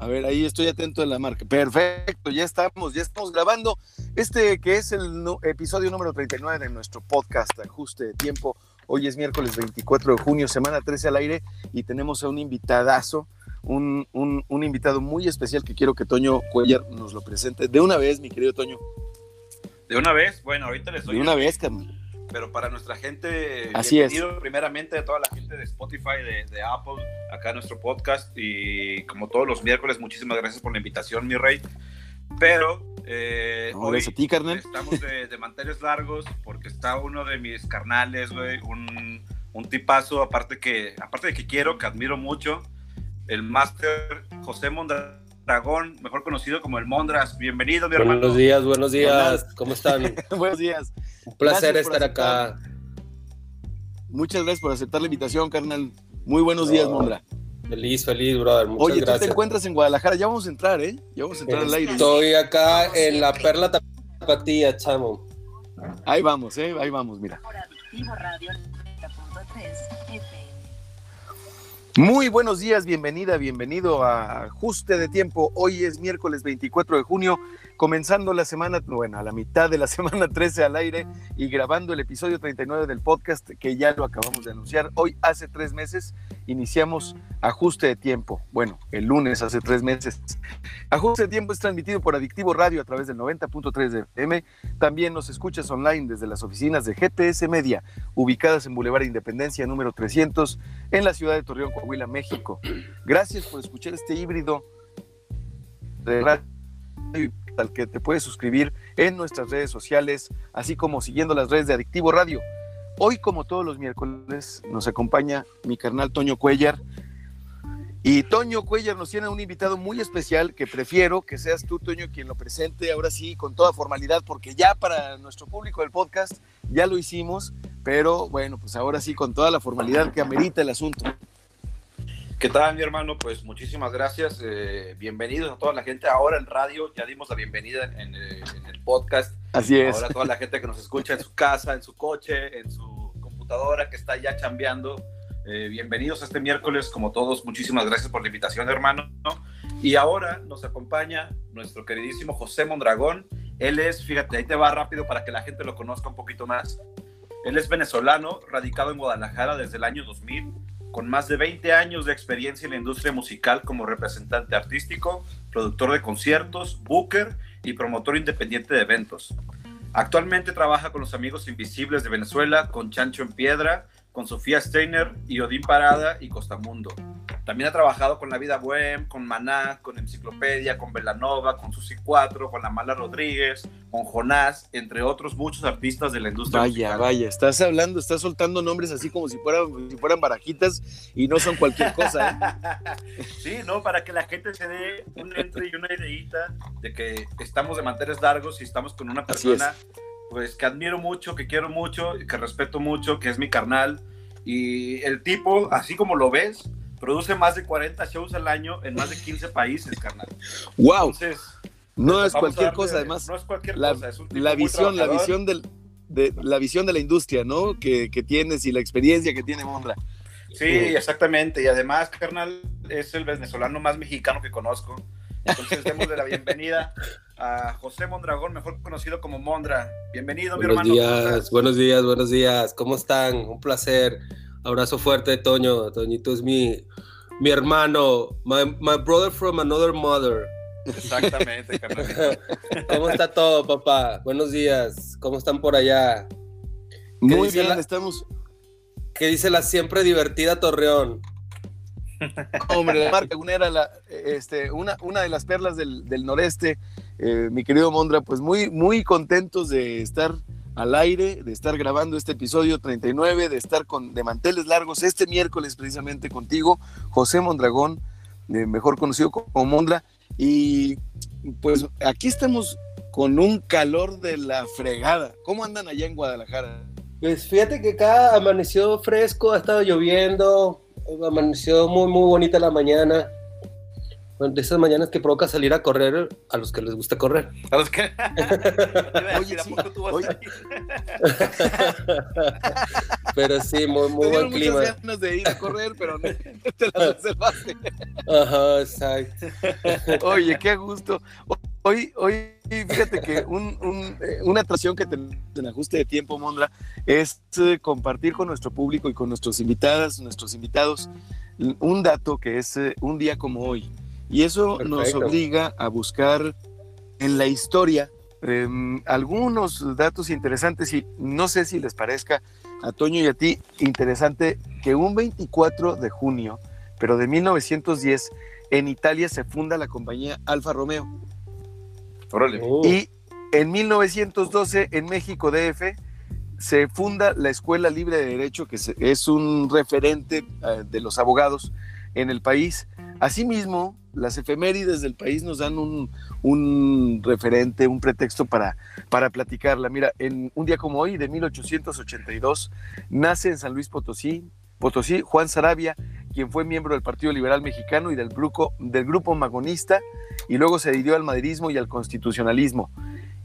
A ver, ahí estoy atento en la marca. Perfecto, ya estamos, ya estamos grabando este que es el episodio número 39 de nuestro podcast Ajuste de Tiempo. Hoy es miércoles 24 de junio, semana 13 al aire, y tenemos a un invitadazo, un, un, invitado muy especial que quiero que Toño Cuellar nos lo presente. De una vez, mi querido Toño. De una vez, bueno, ahorita les doy. De una vez, Carmen pero para nuestra gente, Así es. primeramente a toda la gente de Spotify, de, Apple, acá en nuestro podcast y como todos los miércoles, muchísimas gracias por la invitación, mi rey. Pero eh, hoy estamos de, de, manteles largos porque está uno de mis carnales, güey, un, un tipazo, aparte, que, aparte de que quiero, que admiro mucho, el máster José Mondragón Dragón, mejor conocido como el Mondras. Bienvenido, mi hermano. Buenos días, buenos días. ¿Cómo están? buenos días. Un placer estar acá. Muchas gracias por aceptar la invitación, carnal. Muy buenos días, Mondra. Feliz, feliz, brother. Muchas Oye, tú te encuentras en Guadalajara. Ya vamos a entrar, ¿eh? Ya vamos a entrar al aire. Estoy acá en la Perla Tapatía, chamo. Ahí vamos, ¿eh? Ahí vamos, mira. Muy buenos días, bienvenida, bienvenido a Ajuste de Tiempo. Hoy es miércoles 24 de junio comenzando la semana, bueno, a la mitad de la semana 13 al aire y grabando el episodio 39 del podcast que ya lo acabamos de anunciar. Hoy, hace tres meses, iniciamos Ajuste de Tiempo. Bueno, el lunes hace tres meses. Ajuste de Tiempo es transmitido por Adictivo Radio a través del 90.3 de FM. También nos escuchas online desde las oficinas de GPS Media, ubicadas en Boulevard Independencia número 300, en la ciudad de Torreón, Coahuila, México. Gracias por escuchar este híbrido de radio al que te puedes suscribir en nuestras redes sociales, así como siguiendo las redes de Adictivo Radio. Hoy, como todos los miércoles, nos acompaña mi carnal Toño Cuellar. Y Toño Cuellar nos tiene un invitado muy especial que prefiero que seas tú, Toño, quien lo presente ahora sí con toda formalidad, porque ya para nuestro público del podcast ya lo hicimos, pero bueno, pues ahora sí con toda la formalidad que amerita el asunto. ¿Qué tal, mi hermano? Pues muchísimas gracias. Eh, bienvenidos a toda la gente. Ahora en radio, ya dimos la bienvenida en, eh, el podcast. Así es. Ahora toda la gente que nos escucha en su casa, en su coche, en su computadora, que está ya chambeando. Eh, bienvenidos a este miércoles, como todos. Muchísimas gracias por la invitación, hermano. Y ahora nos acompaña nuestro queridísimo José Mondragón. Él es, fíjate, ahí te va rápido para que la gente lo conozca un poquito más. Él es venezolano, radicado en Guadalajara desde el año 2000 con más de 20 años de experiencia en la industria musical como representante artístico, productor de conciertos, booker y promotor independiente de eventos. Actualmente trabaja con los Amigos Invisibles de Venezuela, con Chancho en Piedra, con Sofía Steiner y Odín Parada y Costamundo. También ha trabajado con La Vida Bohem, con Maná, con Enciclopedia, con Velanova, con Susi 4, con La Mala Rodríguez, con Jonás, entre otros muchos artistas de la industria vaya, Vaya, estás hablando, estás soltando nombres así como si fueran, si fueran barajitas y no son cualquier cosa. ¿eh? sí, no, para que la gente se dé un entre y una ideita de que estamos de manteles largos y estamos con una persona pues que admiro mucho, que quiero mucho, que respeto mucho, que es mi carnal. Y el tipo, así como lo ves, produce más de 40 shows al año en más de 15 países, carnal. ¡Wow! no es cualquier cosa, además. No es cualquier la, cosa, es un la visión, la visión del, de la visión de la industria, ¿no? Que, que tienes y la experiencia que tiene Mondra. Sí, exactamente. Y además, carnal, es el venezolano más mexicano que conozco. Entonces, demos la bienvenida a José Mondragón, mejor conocido como Mondra. Bienvenido, mi hermano. Buenos días, buenos días, buenos días. ¿Cómo están? Un placer. Abrazo fuerte, Toño. Toñito es mi, mi hermano, my, my brother from another mother. Exactamente, ¿Cómo está todo, papá? Buenos días. ¿Cómo están por allá? Muy bien, estamos. ¿Qué dice la siempre divertida Torreón? Hombre, marca, una era la, este, una, una de las perlas del, del noreste, eh, mi querido Mondra, pues muy, muy contentos de estar al aire, de estar grabando este episodio 39, de estar con, de manteles largos este miércoles precisamente contigo, José Mondragón, mejor conocido como Mondra. Y pues aquí estamos con un calor de la fregada. ¿Cómo andan allá en Guadalajara? Pues fíjate que acá amaneció fresco, ha estado lloviendo, amaneció muy, muy bonita la mañana. Bueno, de esas mañanas que provoca salir a correr a los que les gusta correr. A los que. Oye, sí, oye. pero sí, muy, muy buen clima. muchas ganas de ir a correr, pero no, te las reservaste. Ajá, exacto. Oye, qué gusto. Hoy, hoy fíjate que un, un, eh, una atracción que tenemos en ajuste de tiempo, Mondra, es eh, compartir con nuestro público y con nuestros invitadas, nuestros invitados, un dato que es eh, un día como hoy. Y eso Perfecto. nos obliga a buscar en la historia eh, algunos datos interesantes y no sé si les parezca a Toño y a ti interesante que un 24 de junio, pero de 1910, en Italia se funda la compañía Alfa Romeo. Órale. Uh, Y en 1912, en México DF, se funda la Escuela Libre de Derecho, que es un referente eh, de los abogados en el país. Asimismo, las efemérides del país nos dan un, un referente, un pretexto para, para platicarla. Mira, en un día como hoy, de 1882, nace en San Luis Potosí, Potosí Juan Sarabia, quien fue miembro del Partido Liberal Mexicano y del grupo, del grupo magonista, y luego se adhirió al maderismo y al constitucionalismo.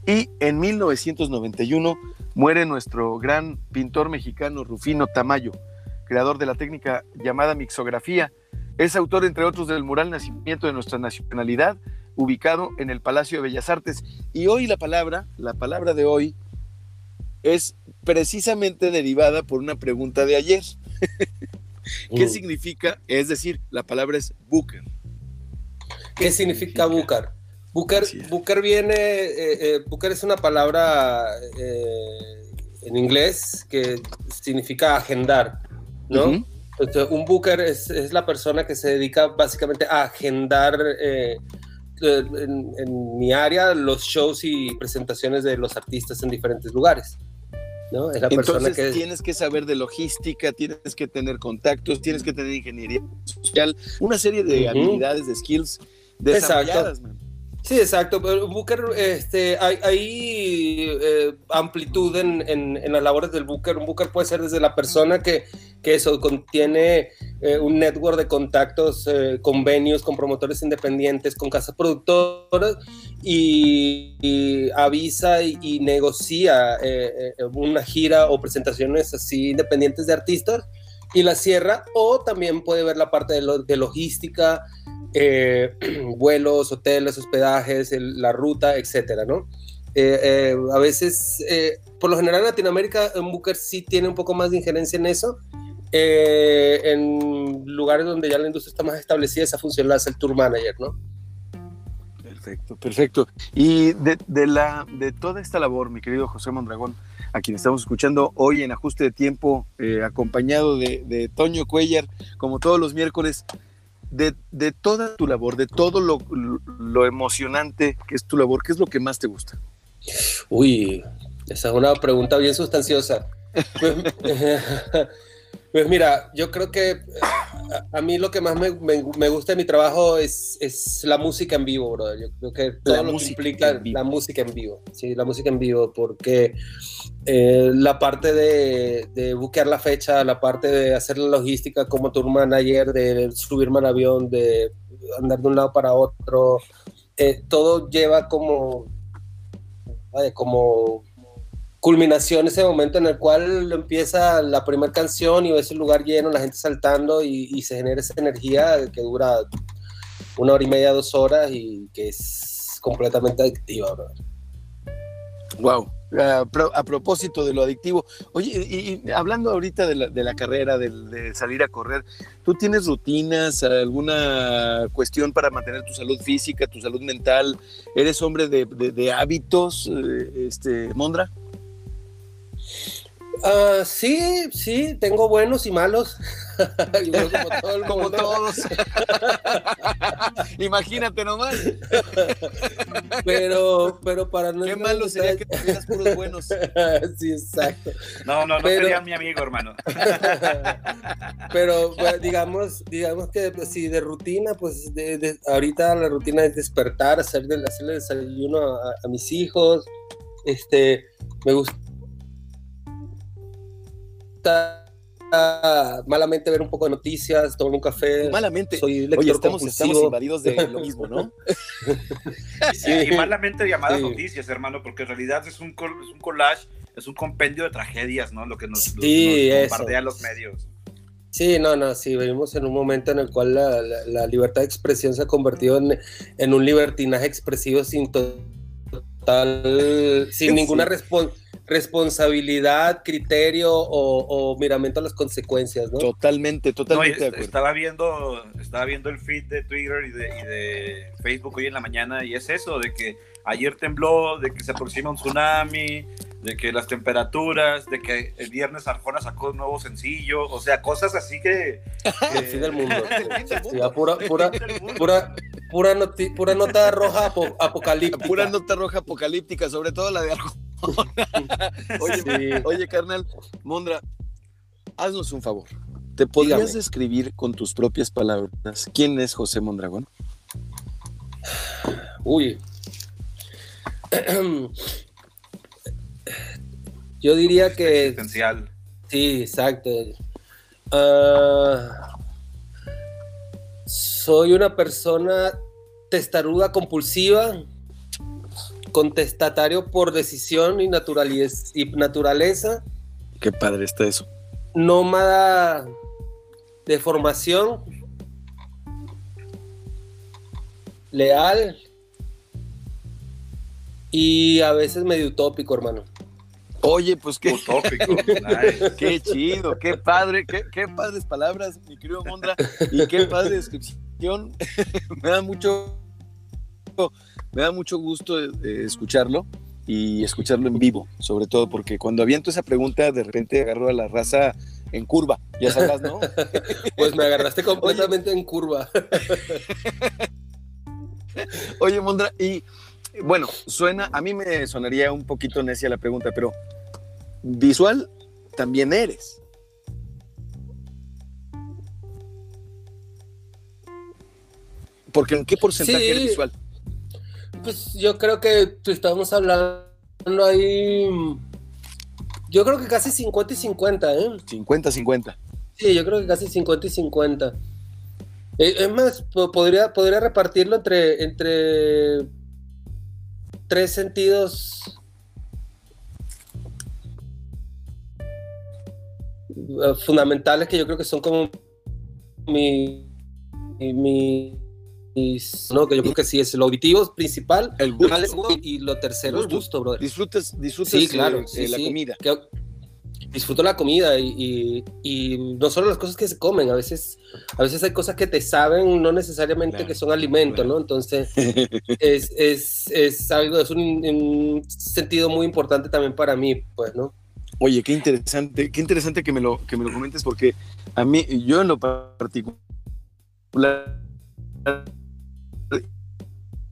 Y en 1991 muere nuestro gran pintor mexicano Rufino Tamayo, creador de la técnica llamada mixografía. Es autor, entre otros, del mural Nacimiento de nuestra nacionalidad, ubicado en el Palacio de Bellas Artes. Y hoy la palabra, la palabra de hoy, es precisamente derivada por una pregunta de ayer. ¿Qué uh. significa? Es decir, la palabra es booker. ¿Qué significa es. Búcar viene, eh, eh, es una palabra eh, en inglés que significa agendar, ¿no? Entonces, un booker es, es la persona que se dedica básicamente a agendar eh, eh, en, en mi área los shows y presentaciones de los artistas en diferentes lugares. ¿no? Es la persona que... tienes que saber de logística, tienes que tener contactos, tienes que tener ingeniería social, una serie de habilidades, de skills desarrolladas. man. Sí, exacto. Booker, este, hay, hay eh, amplitud en, en- en las labores del Booker. Un Booker puede ser desde la persona que, que eso contiene eh, un network de contactos, eh, convenios con promotores independientes, con casas productoras y, y avisa y, y negocia eh, eh, una gira o presentaciones así independientes de artistas y la cierra. O también puede ver la parte de, lo- de logística eh, vuelos, hoteles, hospedajes, la ruta, etcétera, ¿no? Eh, eh, a veces, por lo general en Latinoamérica, un Booker sí tiene un poco más de injerencia en eso. En lugares donde ya la industria está más establecida, esa función la hace el tour manager, ¿no? Perfecto, perfecto. Y de, la, de toda esta labor, mi querido José Mondragón, a quien estamos escuchando hoy en ajuste de tiempo, acompañado de, de Toño Cuellar, como todos los miércoles, de, de toda tu labor, de todo lo, lo emocionante que es tu labor, ¿qué es lo que más te gusta? Uy, esa es una pregunta bien sustanciosa. Pues, pues mira, yo creo que a, a mí lo que más me, me- me gusta de mi trabajo es, es la música en vivo, brother. Yo creo que todo La lo que implica la música en vivo. Sí, la música en vivo, porque eh, la parte de, de buquear la fecha, la parte de hacer la logística como tour manager, de subirme al avión, de andar de un lado para otro, eh, todo lleva como, vaya, como culminación ese momento en el cual empieza la primera canción y ves el lugar lleno, la gente saltando y, se genera esa energía que dura una hora y media, dos horas y que es completamente adictiva. Wow. A, pro- a propósito de lo adictivo, oye, y, hablando ahorita de la, carrera, de, salir a correr, ¿tú tienes rutinas, alguna cuestión para mantener tu salud física, tu salud mental? ¿Eres hombre de, de- de hábitos, eh, este, Mondra? Ah, sí, sí, tengo buenos y malos. Creo como todo el Como mundo. todos. Imagínate nomás. Pero, pero para no Qué malo sería que tuvieras puros buenos. sí, exacto. No, no, no Pero- sería mi amigo, hermano. Pero bueno, digamos, digamos que pues, sí, de rutina, pues de- de- ahorita la rutina es despertar, hacer hacerle desayuno a, a mis hijos. Este, me gusta malamente ver un poco de noticias, tomar un café. Malamente. Soy Oye, estamos, estamos invadidos de lo mismo, ¿no? Sí, y malamente llamadas Sí. noticias, hermano, porque en realidad es un, col- es un collage, es un compendio de tragedias, ¿no? Lo que nos, Sí, nos eso. bombardean los medios. Sí, no, no, sí, vivimos en un momento en el cual la, la- la libertad de expresión se ha convertido en, en un libertinaje expresivo sin to- total, sin ninguna respon- responsabilidad, criterio o, o miramiento a las consecuencias, ¿no? Totalmente, No, totalmente de est- acuerdo. estaba viendo, estaba viendo el feed de Twitter y de, y de Facebook hoy en la mañana y es eso, de que ayer tembló, de que se aproxima un tsunami, de que las temperaturas, de que el viernes Arjona sacó un nuevo sencillo, o sea, cosas así que... que- El fin del mundo. El fin del Sí, mundo. pura, pura, noti- nota roja apo- apocalíptica. Pura nota roja apocalíptica, sobre todo la de Arjona. Oye, Sí. oye, carnal, Mondra, haznos un favor. ¿Te podrías Dígame. describir con tus propias palabras quién es José Mondragón? Uy. Yo diría que Existencial. sí, exacto. Ah, soy una persona testaruda compulsiva, contestatario por decisión y, naturalez- y naturaleza, Qué padre está eso. nómada de formación, leal y a veces medio utópico, hermano. Oye, pues qué, Utópico. Qué chido, qué padre, qué, qué padres palabras, mi querido Mondra, y qué padre descripción. me da mucho, me da mucho gusto eh, escucharlo y escucharlo en vivo, sobre todo porque cuando aviento esa pregunta, de repente agarro a la raza en curva, ya sabrás, ¿no? Pues me agarraste completamente en curva. Oye, Mondra, y bueno, suena, a mí me sonaría un poquito necia la pregunta, pero visual también eres. Porque en qué porcentaje Sí. eres visual? Pues yo creo que estamos hablando ahí. Yo creo que casi 50 y 50, ¿eh? 50-50. Sí, yo creo que casi 50 y 50. Eh, Es más, po- podría, podría repartirlo entre, entre tres sentidos eh, fundamentales que yo creo que son como mi, mi- no, que yo creo que sí es el auditivo principal El gusto. y lo tercero es Gusto. brother. Disfrutas, disfrutas Sí, claro, eh, sí, eh, la sí. comida. Que- disfruto la comida y, y- y no solo las cosas que se comen, a veces, a veces hay cosas que te saben, no necesariamente Claro, que son alimento, claro. ¿no? Entonces, es, es, es algo, es un, un sentido muy importante también para mí, pues, ¿no? Oye, qué interesante, qué interesante que me lo, que me lo comentes porque a mí, yo en lo particular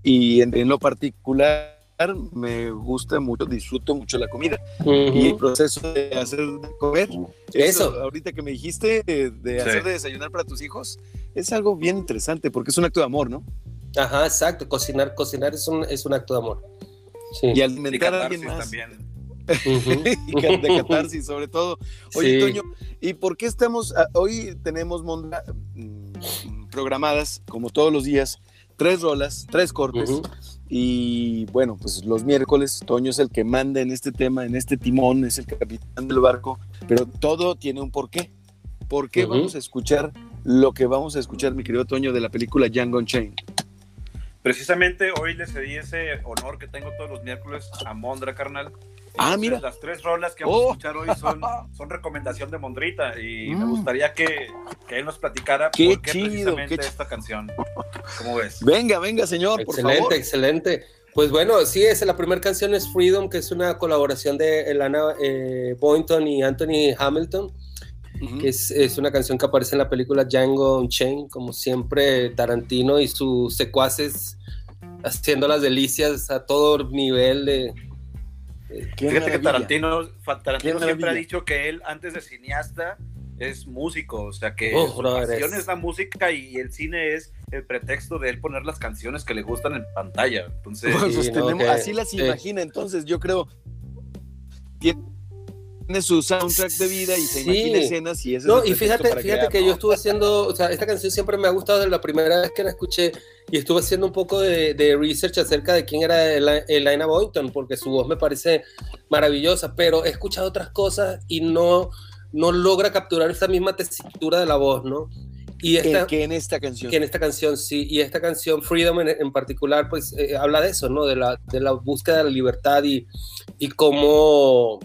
y en, en lo particular me gusta mucho, disfruto mucho la comida y el proceso de hacer de comer. Eso. ahorita que me dijiste de, de Sí. hacer de desayunar para tus hijos, es algo bien interesante porque es un acto de amor, ¿no? Ajá, exacto, cocinar, cocinar es un, es un acto de amor. Sí. Y Y alimentar a alguien catarsis más. también. Y ca- de catarsis sobre todo. Oye, Sí. Toño, ¿y por qué estamos, ah, hoy tenemos Mondra, mm, programadas, como todos los días, tres rolas, tres cortes, y bueno, pues los miércoles Toño es el que manda en este tema, en este timón, es el capitán del barco, pero todo tiene un porqué. ¿Por qué vamos a escuchar lo que vamos a escuchar, mi querido Toño, de la película Django Unchained? Precisamente hoy le cedí ese honor que tengo todos los miércoles a Mondra, carnal. Ah, Entonces, mira. Las tres rolas que vamos Oh. a escuchar hoy son, son recomendación de Mondrita y me Mm. gustaría que, que él nos platicara Qué por qué chido, precisamente qué esta canción. ¿Cómo ves? Venga, venga, señor, por Excelente, favor. excelente. Pues bueno, sí, es, la primera canción es Freedom, que es una colaboración de Elana eh, Boynton y Anthony Hamilton, que es, es una canción que aparece en la película Django Unchained, como siempre Tarantino y sus secuaces haciendo las delicias a todo nivel de... Fíjate que. Tarantino, Tarantino siempre ha dicho que él, antes de cineasta, es músico, o sea que Oh, su pasión es- la música y el cine es el pretexto de él poner las canciones que le gustan en pantalla. Entonces, Pues, Sí, pues, tenemos- así las imagina, entonces yo creo tiene su soundtrack de vida y se Sí. imagina escenas y eso No, y fíjate, fíjate que yo estuve haciendo, o sea, esta canción siempre me ha gustado desde la primera vez que la escuché y estuve haciendo un poco de, de research acerca de quién era Ela- Elena Boynton, porque su voz me parece maravillosa, pero he escuchado otras cosas y no, no logra capturar esa misma tesitura de la voz, ¿no? Y esta, que, que en esta canción. que en esta canción sí, y esta canción Freedom en, en particular, pues eh, habla de eso, ¿no? De la, de la búsqueda de la libertad y, y cómo,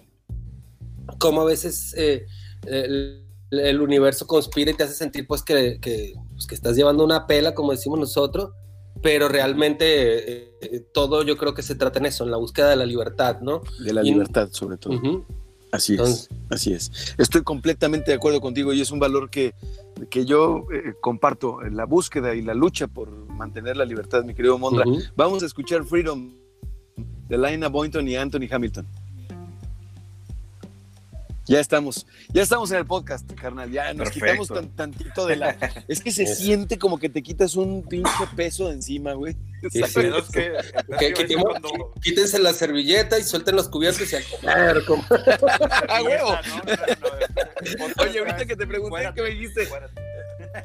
cómo a veces eh, el, el universo conspira y te hace sentir pues que, que, pues, que estás llevando una pela, como decimos nosotros, pero realmente eh, eh, todo yo creo que se trata en eso, en la búsqueda de la libertad, ¿no? de la y- libertad, sobre todo. Así es, así es. Estoy completamente de acuerdo contigo y es un valor que, que yo eh, comparto, la búsqueda y la lucha por mantener la libertad, mi querido Mondra. Vamos a escuchar Freedom de Lina Boynton y Anthony Hamilton. Ya estamos, ya estamos en el podcast, carnal. Ya nos Perfecto. quitamos tan- tantito de la. Es que se siente como que te quitas un pinche peso de encima, güey. Sí, sí. Pero es que, cuando- Quítense la servilleta y suelten los cubiertos y a comer. como- ¡A huevo! No, no, no, no. Oye, ahorita que te pregunté, ¿qué me dijiste?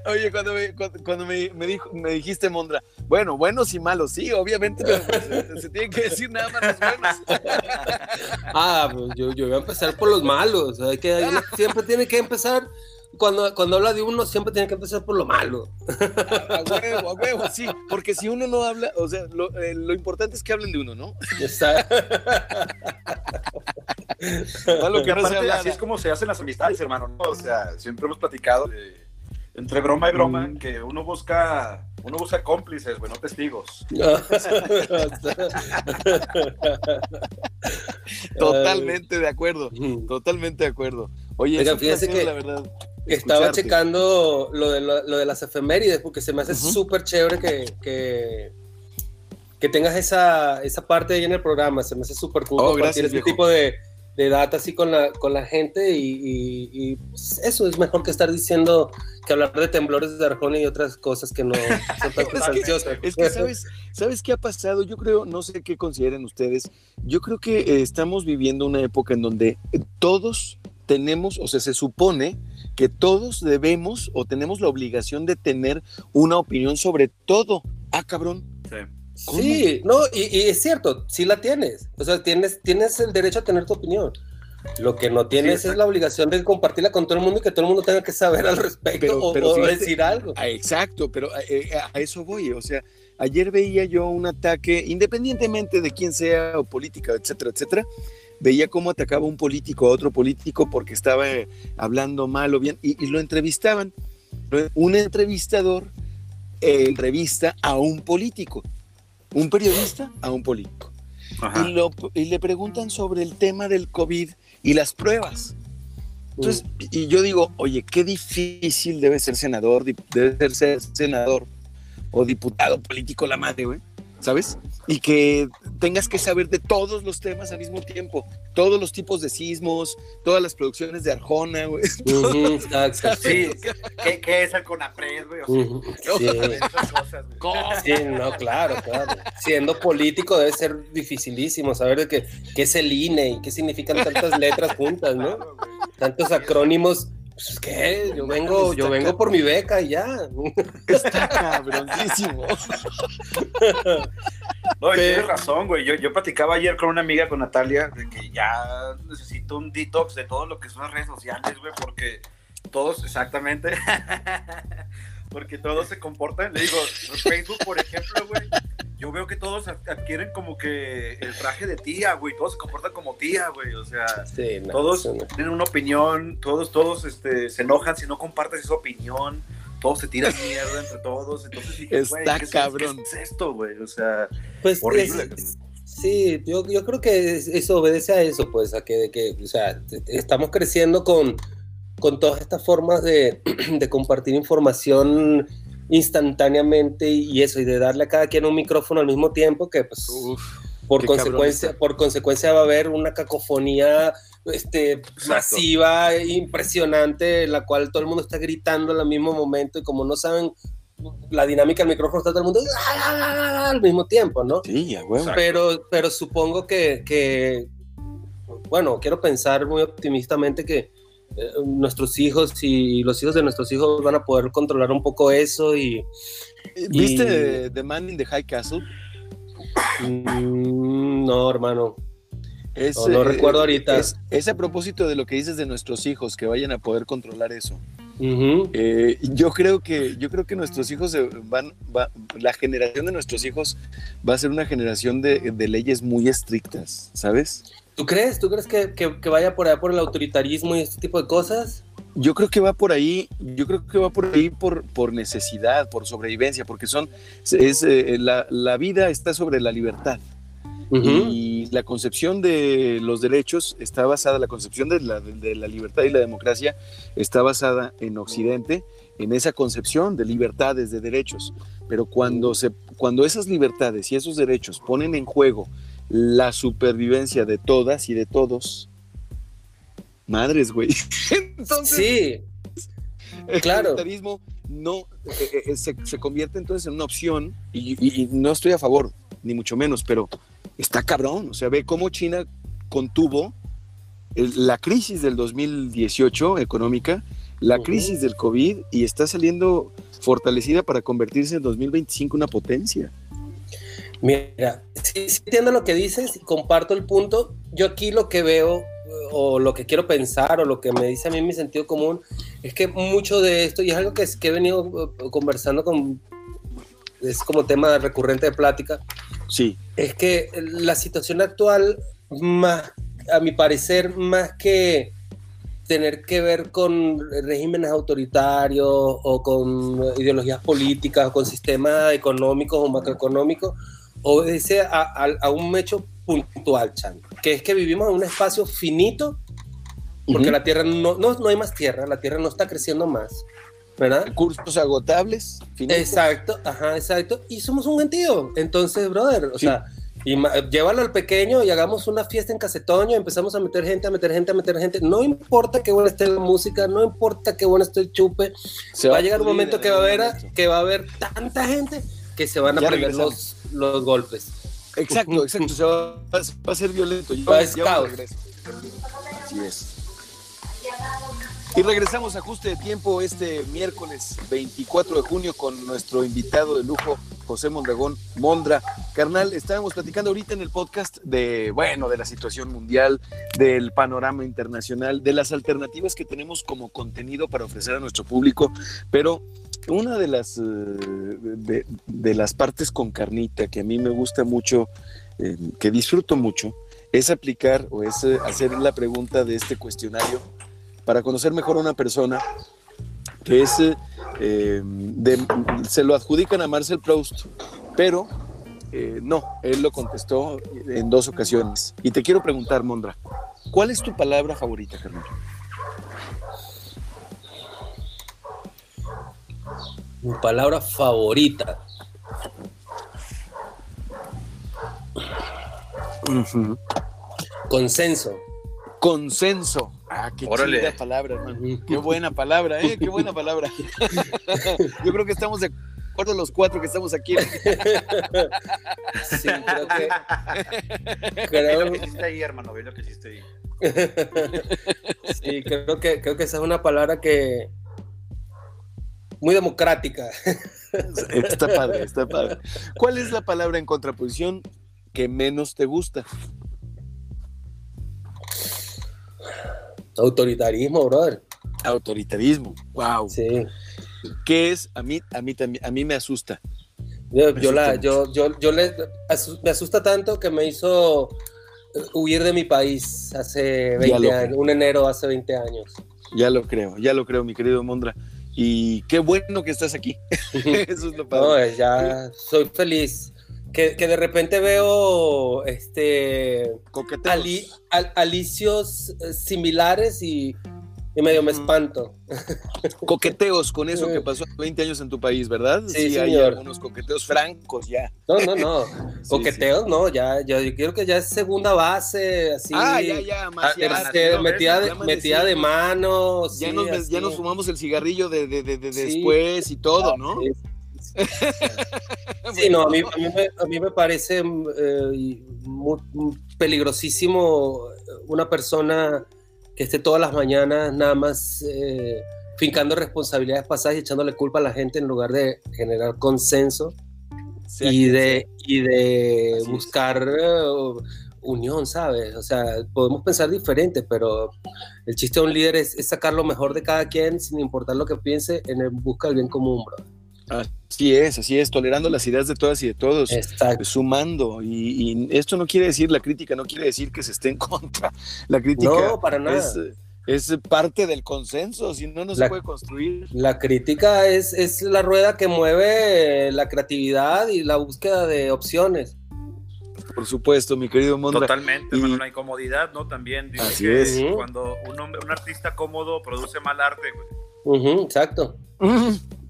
Oye, cuando me, cuando, cuando me, me dijo, me dijiste, Mondra, bueno, buenos y malos, sí, obviamente, pero pues, se, se tiene que decir nada más los buenos. Ah, pues yo, yo voy a empezar por los malos. Hay que, hay siempre tiene que empezar, cuando, cuando habla de uno, siempre tiene que empezar por lo malo. A huevo, a huevo, sí, porque si uno no habla, o sea, lo, eh, lo importante es que hablen de uno, ¿no? Está- Y que no aparte, así es como se hacen las amistades, hermano. ¿no? O sea, siempre hemos platicado de- entre broma y broma Mm. que uno busca, uno busca cómplices, güey, no testigos. Totalmente de acuerdo, totalmente de acuerdo. Oye, un fíjense que- la verdad. Estaba escucharte. checando lo de, lo, lo de las efemérides, porque se me hace Ujú. súper chévere que, que, que tengas esa, esa parte ahí en el programa. Se me hace súper cool Oh, compartir gracias, este viejo. tipo de, de data así con la, con la gente y, y- y, pues, eso es mejor que estar diciendo que hablar de temblores de Arjona y otras cosas que no son tan Es que- sustanciosas. Es que, ¿sabes, ¿sabes qué ha pasado? Yo creo, no sé qué consideren ustedes, yo creo que eh, estamos viviendo una época en donde todos tenemos, o sea, se supone que todos debemos o tenemos la obligación de tener una opinión sobre todo. Ah, cabrón. Sí. ¿Cómo? Sí, no, y, y es cierto, sí la tienes. O sea, tienes, tienes el derecho a tener tu opinión. Lo que no tienes es exacto. la obligación de compartirla con todo el mundo y que todo el mundo tenga que saber al respecto Pero- o, pero o fíjate- decir algo. Ah, exacto, pero eh, a eso voy. O sea, ayer veía yo un ataque, independientemente de quién sea o política, etcétera, etcétera, veía cómo atacaba un político a otro político porque estaba eh, hablando mal o bien y, y lo entrevistaban. Un entrevistador eh, entrevista a un político, un periodista a un político. Y, lo- y le preguntan sobre el tema del COVID y las pruebas. Entonces, y yo digo, oye, qué difícil debe ser senador, debe ser senador o diputado político la madre, güey, ¿sabes? Y que tengas que saber de todos los temas al mismo tiempo, todos los tipos de sismos, todas las producciones de Arjona, güey. Sí, ¿qué, qué es el CONAPRED, güey? O sea, Ujú, sí. esas cosas, güey. Sí, no, claro, claro. Siendo político debe ser dificilísimo saber de qué, qué es el INE y qué significan tantas letras juntas, ¿no? Tantos acrónimos. Pues, ¿qué? Yo vengo, yo vengo por mi beca y ya. Está cabroncísimo. No, Pero- tienes razón, güey. Yo, yo platicaba ayer con una amiga, con Natalia, de que ya necesito un detox de todo lo que son las redes sociales, güey, porque todos, exactamente, porque todos se comportan. Le digo, Facebook, por ejemplo, güey, yo veo que todos ad- adquieren como que el traje de tía, güey, todos se comportan como tía, güey, o sea, Sí, no, todos no. tienen una opinión, todos, todos este, se enojan si no compartes esa opinión. Todos se tiran mierda entre todos. Entonces dije, güey, Está ¿qué es- cabrón. ¿qué es esto, güey? O sea, Pues Horrible. es- sí, yo, yo creo que es- eso obedece a eso, pues, a que, de que o sea, estamos creciendo con, con todas estas formas de, de compartir información instantáneamente y eso, y de darle a cada quien un micrófono al mismo tiempo, que pues Uf, por consecuencia, por consecuencia va a haber una cacofonía este, masiva, impresionante, en la cual todo el mundo está gritando al mismo momento y como no saben la dinámica del micrófono, está todo el mundo al mismo tiempo, ¿no? sí. Exacto. Pero, pero supongo que, que bueno, quiero pensar muy optimistamente que nuestros hijos y los hijos de nuestros hijos van a poder controlar un poco eso y... ¿Viste The Man in the High Castle? Mm, no, hermano. no, recuerdo ahorita. Es, a propósito de lo que dices de nuestros hijos, que vayan a poder controlar eso. Eh, yo creo que yo creo que nuestros hijos van, la generación de nuestros hijos va a ser una generación de, leyes muy estrictas, ¿sabes? ¿Tú crees? ¿Tú crees que, que, vaya por allá por el autoritarismo y este tipo de cosas? Yo creo que va por ahí, yo creo que va por ahí por, por necesidad, por sobrevivencia, porque son, es, eh, la, la, vida está sobre la libertad. Y la concepción de los derechos está basada, la concepción de la, de la, libertad y la democracia está basada en Occidente, en esa concepción de libertades, de derechos. Pero cuando, se, cuando esas libertades y esos derechos ponen en juego la supervivencia de todas y de todos, madres, güey. Entonces, sí. Claro. El no eh, eh, se, convierte entonces en una opción y, no estoy a favor, ni mucho menos, pero está cabrón. O sea, ve cómo China contuvo la crisis del 2018 económica, la crisis del COVID y está saliendo fortalecida para convertirse en 2025 una potencia. Mira, sí, entiendo lo que dices y comparto el punto. Yo aquí lo que veo o lo que quiero pensar o lo que me dice a mí mi sentido común es que mucho de esto, y es algo que, que he venido eh, conversando con, es como tema recurrente de plática, sí. es que la situación actual, más, a mi parecer, más que tener que ver con regímenes autoritarios o con ideologías políticas o con sistemas económicos o macroeconómicos, obedece a, a, un hecho puntual, Chan, que es que vivimos en un espacio finito, porque la Tierra no, no, no, hay más Tierra, la Tierra no está creciendo más, ¿verdad? Recursos agotables, Exacto, ajá, exacto, y somos un gentío, entonces, brother, o sea, y llévalo al pequeño y hagamos una fiesta en Casetoño, empezamos a meter gente, a meter gente, a meter gente, no importa qué buena esté la música, no importa qué bueno esté el chupe, va, a llegar un momento que va a haber, que va a haber tanta gente que se van a prender los, los golpes. Exacto, exacto. Se va, a ser violento. va a regreso. Así es. Y regresamos a ajuste de tiempo este miércoles 24 de junio con nuestro invitado de lujo, José Mondragón Mondra. Carnal, estábamos platicando ahorita en el podcast de, bueno, de la situación mundial, del panorama internacional, de las alternativas que tenemos como contenido para ofrecer a nuestro público, pero una de las, eh, de, las partes con carnita que a mí me gusta mucho, eh, que disfruto mucho, es aplicar o es eh, hacer la pregunta de este cuestionario para conocer mejor a una persona, que es, se lo adjudican a Marcel Proust, pero no, él lo contestó en dos ocasiones. Y te quiero preguntar, Mondra, ¿cuál es tu palabra favorita, carnal? Mi palabra favorita. Consenso. Consenso. Ah, qué chida palabra, hermano. Qué buena palabra, ¿eh? Qué buena palabra. Yo creo que estamos de acuerdo los cuatro que estamos aquí. sí, creo que. Creo... que hiciste ahí, hermano. Ve lo que hiciste ahí. sí, creo que, creo que esa es una palabra que, muy democrática. Está padre, está padre. ¿Cuál es la palabra en contraposición que menos te gusta? Autoritarismo, brother. Autoritarismo, wow. Sí. ¿Qué es? A mí, a mí a mí me asusta. Yo, la, yo, yo, yo le, me asusta tanto que me hizo huir de mi país hace 20 años, un enero hace 20 años. Ya lo creo, ya lo creo, mi querido Mondra. Y qué bueno que estás aquí. Eso es lo padre. No, ya soy feliz. Que, que de repente veo este alicios eh, similares y y medio me espanto. Coqueteos con eso que pasó 20 años en tu país, ¿verdad? Sí, sí hay algunos coqueteos francos ya. No, no, no. coqueteos no, ya, ya, yo creo que ya es segunda base, así. Ah, ya, ya, más ah, este, metida, de, metida de manos. Ya, nos, ya nos fumamos el cigarrillo de, de, de, después y todo, ¿no? Sí, no, a mí, a mí, me, a mí me parece eh, muy, peligrosísimo una persona que esté todas las mañanas nada más eh, fincando responsabilidades pasadas y echándole culpa a la gente en lugar de generar consenso y de, y de buscar uh, unión, ¿sabes? O sea, podemos pensar diferente, pero el chiste de un líder es, sacar lo mejor de cada quien sin importar lo que piense en el busca del bien común, bro. Así es, así es, tolerando las ideas de todas y de todos, sumando. Y, esto no quiere decir, la crítica no quiere decir que se esté en contra. La crítica no, para nada. Es, parte del consenso, si no, no se puede construir. La crítica es, es la rueda que mueve la creatividad y la búsqueda de opciones. Por supuesto, mi querido Mondra. Totalmente, y... la incomodidad, ¿no? También Así es. cuando un, un artista cómodo produce mal arte, exacto.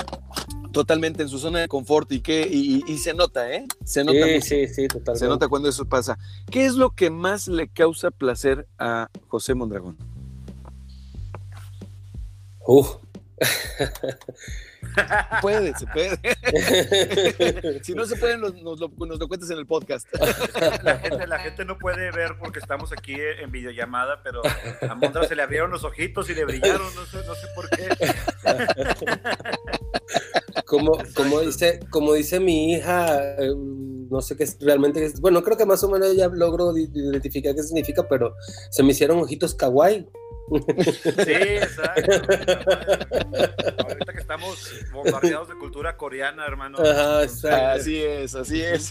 Totalmente en su zona de confort y que y, se nota, ¿eh? Se nota. Sí, sí, sí, totalmente. Se nota cuando eso pasa. ¿Qué es lo que más le causa placer a José Mondragón? Uf. puede, se puede. si no se puede, nos, lo, cuentes en el podcast. La gente, no puede ver porque estamos aquí en videollamada, pero a Mondra se le abrieron los ojitos y le brillaron, no sé, no sé por qué. Como, como, dice, como dice mi hija, eh, no sé qué es realmente, bueno, creo que más o menos ya logro identificar qué significa, pero se me hicieron ojitos kawaii. Sí, exacto. Ahorita que estamos bombardeados de cultura coreana, hermano. así es, así es.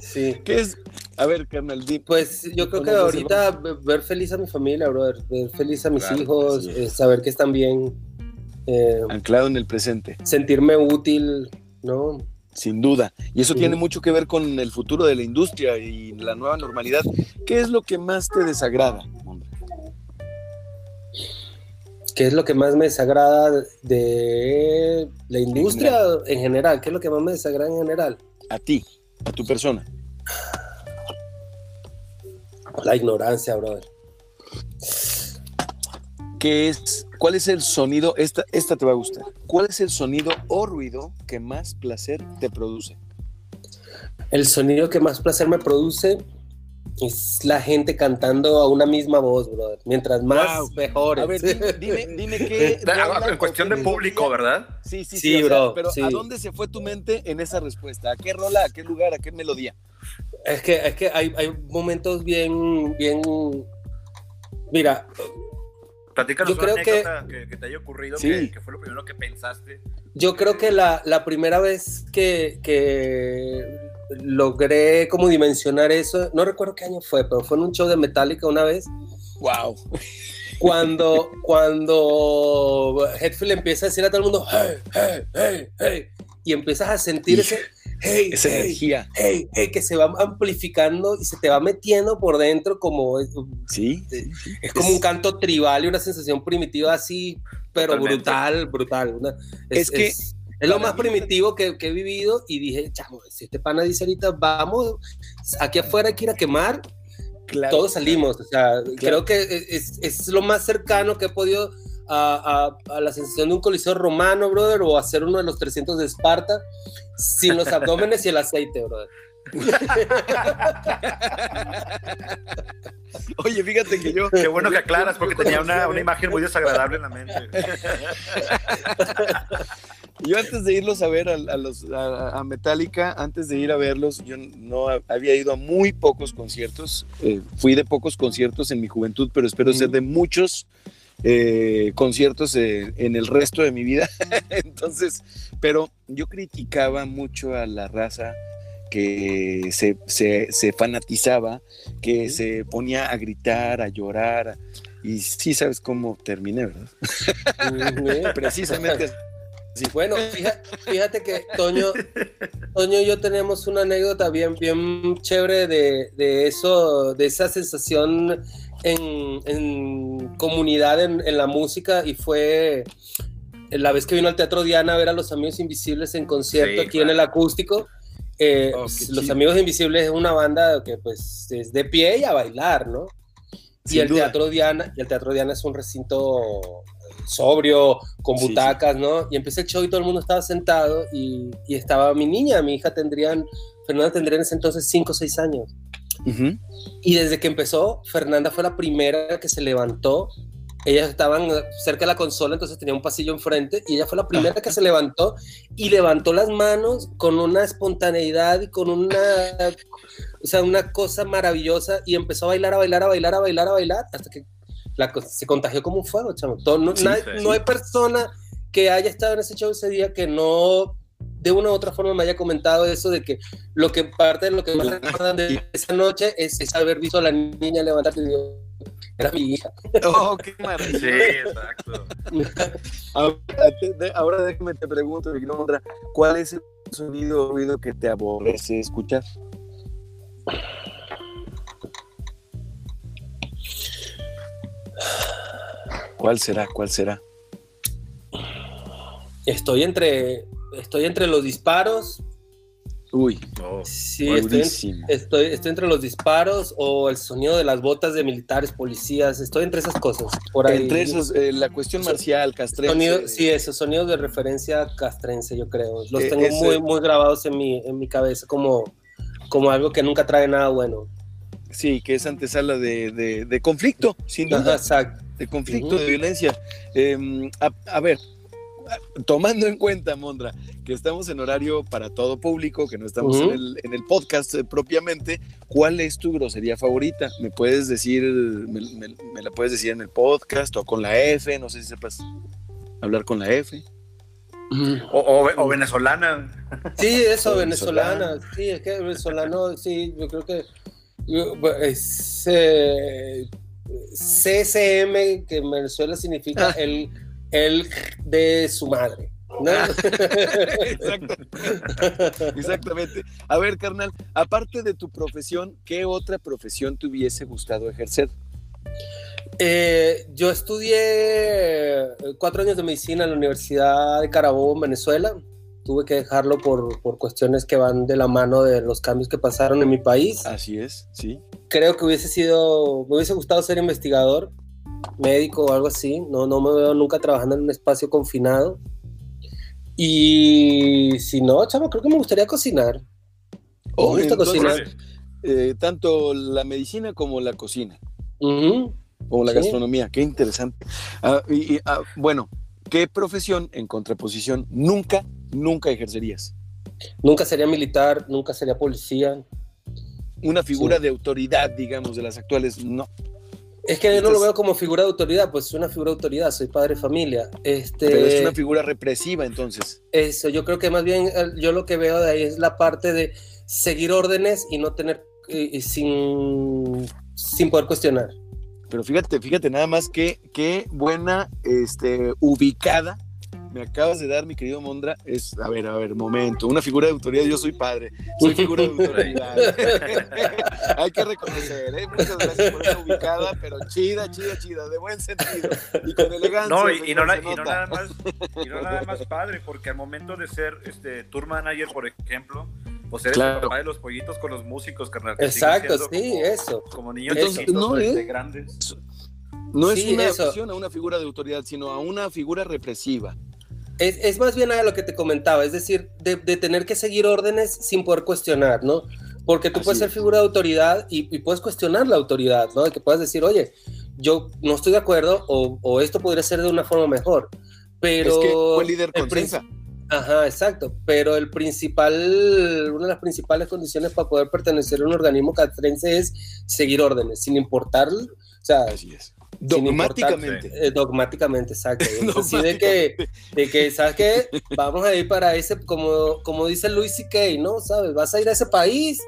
Sí. ¿Qué es? A ver, carnal, Pues yo creo que ahorita ver feliz a mi familia, brother, ver feliz a mis hijos, eh, saber que están bien. Eh, Anclado en el presente. Sentirme útil, ¿no? Sin duda. Y eso tiene mucho que ver con el futuro de la industria y la nueva normalidad. ¿Qué es lo que más te desagrada? ¿Qué es lo que más me desagrada de la industria en general? ¿Qué es lo que más me desagrada en general? A ti, a tu persona. La ignorancia, brother. ¿Qué es, ¿Cuál es el sonido? Esta, esta te va a gustar. ¿Cuál es el sonido o ruido que más placer te produce? El sonido que más placer me produce es la gente cantando a una misma voz, brother. Mientras más, mejor. A ver, dime, dime, qué. en cuestión de público, ¿verdad? Sí, sí, sí. bro, pero ¿a dónde se fue tu mente en esa respuesta? ¿A qué rola, a qué lugar, a qué melodía? Es que, es que hay, hay momentos bien, bien. Mira. Platícanos yo creo que, que, te haya ocurrido, que, fue lo primero que pensaste. Yo creo que la, la primera vez que, que logré como dimensionar eso. No recuerdo qué año fue, pero fue en un show de Metallica una vez. Wow. Cuando, cuando Hetfield empieza a decir a todo el mundo, hey, hey, hey, hey, y empiezas a sentir ese, hey, esa energía, hey, hey, que se va amplificando y se te va metiendo por dentro como, sí, es como un canto tribal y una sensación primitiva así, pero brutal, brutal. es, que es lo más primitivo que, he vivido y dije, chamo, si este pana dice ahorita, vamos, aquí afuera hay que ir a quemar, todos salimos. O sea, creo que es, lo más cercano que he podido a, la sensación de un coliseo romano, brother, o hacer uno de los 300 de Esparta, sin los abdómenes y el aceite, brother. Oye, fíjate que yo. Qué bueno que aclaras, porque tenía una, una imagen muy desagradable en la mente. Yo antes de irlos a ver a, los, a, Metallica, antes de ir a verlos, yo no había ido a muy pocos conciertos. Eh, fui de pocos conciertos en mi juventud, pero espero ser de muchos eh, conciertos en el resto de mi vida. Entonces, pero yo criticaba mucho a la raza que se, se, fanatizaba, que se ponía a gritar, a llorar. Y sí sabes cómo terminé, ¿verdad? Precisamente bueno, fíjate, que Toño, Toño y yo tenemos una anécdota bien, bien chévere de, eso, de esa sensación en, comunidad en, la música y fue la vez que vino al Teatro Diana a ver a los Amigos Invisibles en concierto aquí en el acústico. Eh, oh, los Amigos Invisibles es una banda que pues es de pie y a bailar, ¿no? y el Teatro Diana, y el Teatro Diana es un recinto sobrio, con butacas, ¿no? Y empecé el show y todo el mundo estaba sentado y, estaba mi niña, mi hija tendrían, Fernanda tendría en ese entonces 5 o 6 años. Y desde que empezó, Fernanda fue la primera que se levantó. Ellas estaban cerca de la consola, entonces tenía un pasillo enfrente y ella fue la primera que se levantó y levantó las manos con una espontaneidad y con una, o sea, una cosa maravillosa y empezó a bailar, a bailar, a bailar, a bailar, a bailar, hasta que la, se contagió como un fuego, chamo. no, no hay persona que haya estado en ese show ese día que no de una u otra forma me haya comentado eso de que lo que parte de lo que más recuerdan de esa noche es, haber visto a la niña levantarse y decir, era mi hija. Oh, qué maravilla. Sí, exacto. ahora, déjame te pregunto, ¿cuál es el sonido o ruido que te aborrece escuchar? ¿Cuál será? ¿Cuál será? Estoy entre estoy entre los disparos. Uy, sí, estoy, estoy, entre los disparos o el sonido de las botas de militares, policías, estoy entre esas cosas. Por ahí. Entre esos, eh, la cuestión marcial, castrense. sí, esos sonidos de referencia castrense, yo creo. Los eh, tengo muy, muy grabados en mi, en mi cabeza como, como algo que nunca trae nada bueno. Sí, que es antesala de, de, conflicto, sin duda. exacto. De conflicto, de violencia. Em, a ver, tomando en cuenta, Mondra, que estamos en horario para todo público, que no estamos en, el, podcast eh, propiamente, ¿cuál es tu grosería favorita? ¿Me puedes decir, me, la puedes decir en el podcast o con la F? No sé si sepas hablar con la F. O, venezolana. Sí, eso, venezolana. Sí, es que venezolano, sí, yo creo que es, eh, CCM, que en Venezuela significa ah. el el de su madre. Exactamente. A ver, carnal, aparte de tu profesión, ¿qué otra profesión te hubiese gustado ejercer? Eh, yo estudié eh, cuatro años de medicina en la Universidad de Carabobo, en Venezuela. Tuve que dejarlo por, por, cuestiones que van de la mano de los cambios que pasaron en mi país. Así es, sí. Creo que hubiese sido, me hubiese gustado ser investigador médico o algo así. No, no me veo nunca trabajando en un espacio confinado. Y si no, chavo, creo que me gustaría cocinar. Oh, me gusta cocinar. Eh, tanto la medicina como la cocina. Como la gastronomía. Qué interesante. Ah, y, ah, bueno, ¿qué profesión en contraposición nunca, nunca ejercerías? Nunca sería militar, nunca sería policía. Una figura de autoridad, digamos, de las actuales, no. Es que yo no lo veo como figura de autoridad, pues es una figura de autoridad, soy padre de familia. Este, Pero es una figura represiva entonces. Eso, yo creo que más bien yo lo que veo de ahí es la parte de seguir órdenes y no tener, sin, sin poder cuestionar. Pero fíjate, fíjate nada más que qué buena este, ubicada me acabas de dar, mi querido Mondra, es, a ver, a ver, momento, una figura de autoridad, yo soy padre, soy figura de autoridad. Hay que reconocer, ¿eh? Muchas gracias por esa ubicada, pero chida, chida, chida, de buen sentido y con elegancia. No, y, no, nada más, y no nada más padre, porque al momento de ser este tour manager, por ejemplo, pues eres el papá de los pollitos con los músicos, carnal. Exacto, sí, eso. Como niños Entonces, no, ¿eh? grandes. No es una opción a una figura de autoridad, sino a una figura represiva. Es, más bien a lo que te comentaba, es decir, de, tener que seguir órdenes sin poder cuestionar, ¿no? Porque tú puedes ser figura de autoridad y, puedes cuestionar la autoridad, ¿no? De que puedas decir, oye, yo no estoy de acuerdo o, esto podría ser de una forma mejor. Pero. Es que fue líder con Ajá, exacto. Pero el principal, una de las principales condiciones para poder pertenecer a un organismo castrense es seguir órdenes, sin importar. O sea, Así es Dogmáticamente. Eh, dogmáticamente, exacto. Así de que, de que, ¿sabes qué? Vamos a ir para ese, como, como dice Luis C.K., ¿no? ¿Sabes? Vas a ir a ese país,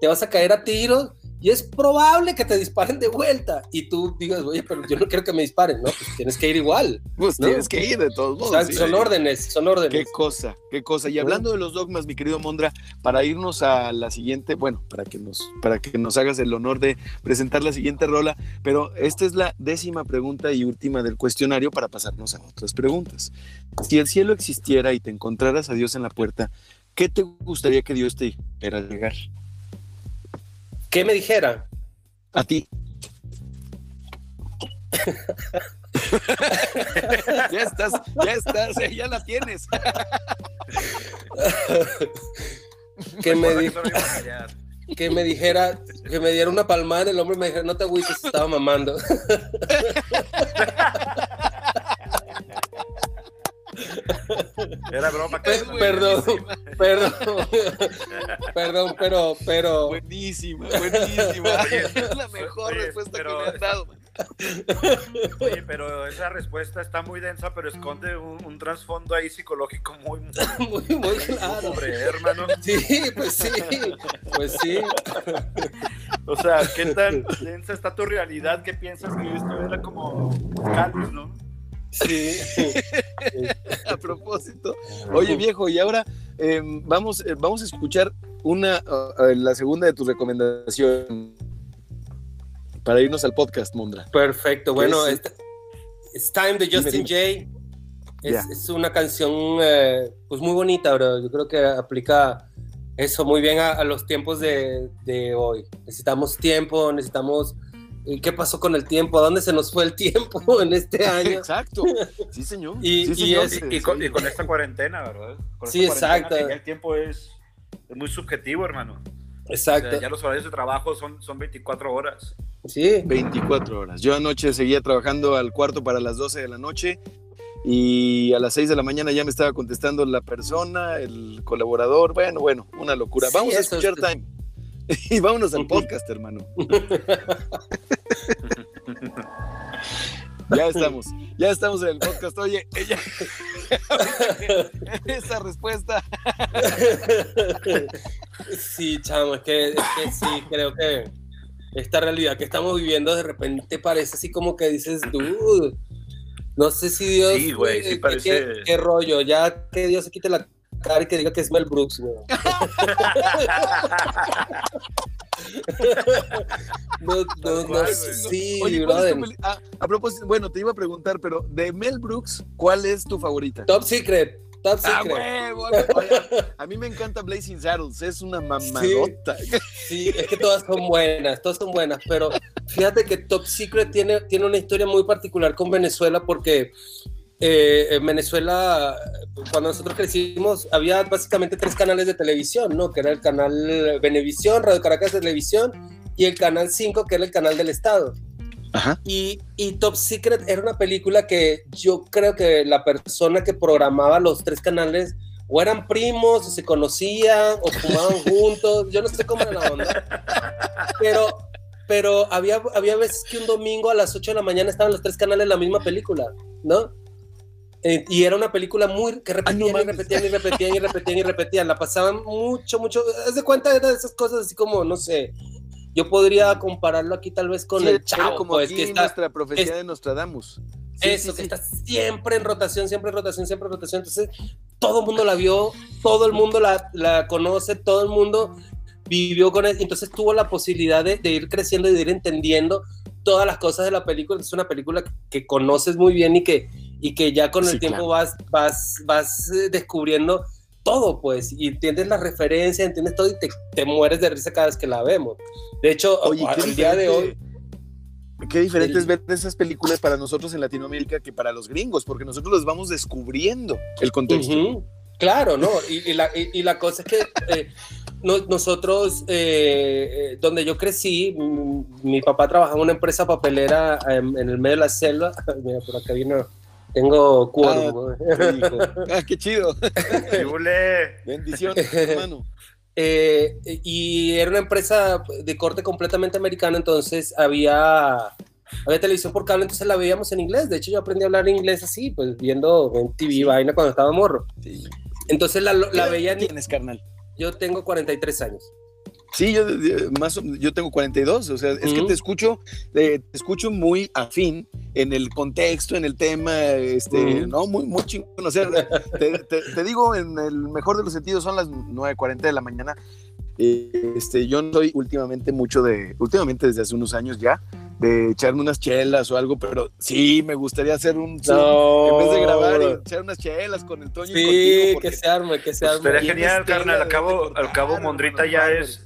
te vas a caer a tiros y es probable que te disparen de vuelta y tú digas, oye, pero yo no quiero que me disparen, ¿no? Pues tienes que ir igual. Pues tienes que ir de todos modos. son órdenes, son órdenes. Qué cosa, qué cosa. Y hablando de los dogmas, mi querido Mondra, para irnos a la siguiente, bueno, para que nos, para que nos hagas el honor de presentar la siguiente rola, pero esta es la décima pregunta y última del cuestionario para pasarnos a otras preguntas. Si el cielo existiera y te encontraras a Dios en la puerta, ¿qué te gustaría que Dios te hiciera llegar? ¿Qué me dijera? A ti. ya estás, ya estás, eh, ya la tienes. ¿Qué me dijo? que me dijera, que me diera una palmada, el hombre me dijera, no te agüites, estaba mamando. Era broma. perdón, perdón, perdón, pero, pero. Buenísima, buenísima. es la mejor respuesta que me han dado. Oye, pero esa respuesta está muy densa, pero esconde un, un trasfondo ahí psicológico muy, muy, muy, muy claro. Pobre, hermano. Sí, pues sí, pues sí. O sea, ¿qué tan densa está tu realidad que piensas que esto era como cáliz, no? Sí. a propósito. Oye, viejo, y ahora eh, vamos, eh, vamos a escuchar una, uh, la segunda de tus recomendaciones para irnos al podcast, Mondra. Perfecto. Bueno, es, It's Time de Justin Jay. Es, yeah. es, una canción eh, pues muy bonita, bro. Yo creo que aplica eso muy bien a, a los tiempos de, de hoy. Necesitamos tiempo, necesitamos ¿Qué pasó con el tiempo? ¿A dónde se nos fue el tiempo en este año? Exacto. Sí, señor. Y, sí, y, señor. es, y, con, y, con, esta cuarentena, ¿verdad? Con sí, esta exacto. El tiempo es, es, muy subjetivo, hermano. Exacto. O sea, ya los horarios de trabajo son, son 24 horas. Sí. 24 horas. Yo anoche seguía trabajando al cuarto para las 12 de la noche y a las 6 de la mañana ya me estaba contestando la persona, el colaborador. Bueno, bueno, una locura. Sí, Vamos a escuchar es- Time. Y vámonos al podcast, hermano. Ya estamos, ya estamos en el podcast. Oye, ella. Esa respuesta. sí, chamo, es que, es que sí, creo que esta realidad que estamos viviendo de repente parece así como que dices, dude, no sé si Dios. Sí, güey, sí parece- ¿qué, qué rollo? Ya que Dios se quite la cara y que diga que es Mel Brooks, güey. no, no, no, sí, Oye, ¿cuál brother. es tu peli- ah, a propósito, bueno, te iba a preguntar, pero de Mel Brooks, ¿cuál es tu favorita? Top Secret, Top Ah, Secret. huevo, oye, a mí me encanta Blazing Saddles, es una mamadota. Sí, es que todas son buenas, todas son buenas, pero fíjate que Top Secret tiene, tiene una historia muy particular con Venezuela porque eh, en Venezuela, cuando nosotros crecimos, había básicamente tres canales de televisión, ¿no? Que era el canal Venevisión, Radio Caracas Televisión y el canal 5, que era el canal del Estado. Ajá. Y, y Top Secret era una película que yo creo que la persona que programaba los tres canales o eran primos, o se conocían, o fumaban juntos, yo no sé cómo era la onda, pero, pero había, había veces que un domingo a las 8 de la mañana estaban los tres canales en la misma película, ¿no? Eh, y era una película muy que repetían, no y repetían y repetían y repetían y repetían, la pasaban mucho, mucho, haz de cuenta de esas cosas así como, no sé, yo podría compararlo aquí tal vez con Sí, el chavo, como pues, aquí que está, nuestra profecía es- de Nostradamus. Sí, eso, sí, que está siempre en rotación, siempre en rotación, siempre en rotación. Entonces, todo el mundo la vio, todo el mundo la, la conoce, todo el mundo vivió con él. Entonces, tuvo la posibilidad de, de ir creciendo y de ir entendiendo todas las cosas de la película. Es una película que conoces muy bien y que, y que ya con el Sí, tiempo claro. vas, vas, vas eh, descubriendo todo, pues, y entiendes la referencia, entiendes todo y te, te mueres de risa cada vez que la vemos. De hecho, Oye, el día de hoy, Qué diferente el- es ver esas películas para nosotros en Latinoamérica que para los gringos, porque nosotros los vamos descubriendo el contexto. Ujú, Claro, ¿no? Y, y la, y- y la cosa es que eh, no- nosotros, eh, eh, donde yo crecí, mm, mi papá trabajaba en una empresa papelera en, en el medio de la selva. Mira, por acá vino, tengo quórum. Qué hijo. Ah, qué chido. Bendiciones, hermano. Eh, y era una empresa de corte completamente americano, entonces había, había televisión por cable, entonces la veíamos en inglés. De hecho, yo aprendí a hablar inglés así, pues viendo en TV vaina cuando estaba morro. Sí. Entonces la, ¿Qué la veía en... tienes, carnal? Yo tengo 43 años. Sí, yo, más, yo tengo 42, o sea, es que Ujú. te escucho, eh, te escucho muy afín en el contexto, en el tema, este, Ujú. no, muy, muy chingón, o sea, te, te- te digo, en el mejor de los sentidos, son las 9.40 de la mañana, eh, este, yo no soy últimamente mucho de, últimamente desde hace unos años ya, de echarme unas chelas o algo, pero sí, me gustaría hacer un Zoom, en vez de grabar y echar unas chelas con el Toño y Sí, contigo, porque que se arme, que se Pues arme. Tienes genial, carnal. Al cabo, al cabo Mondrita ya es.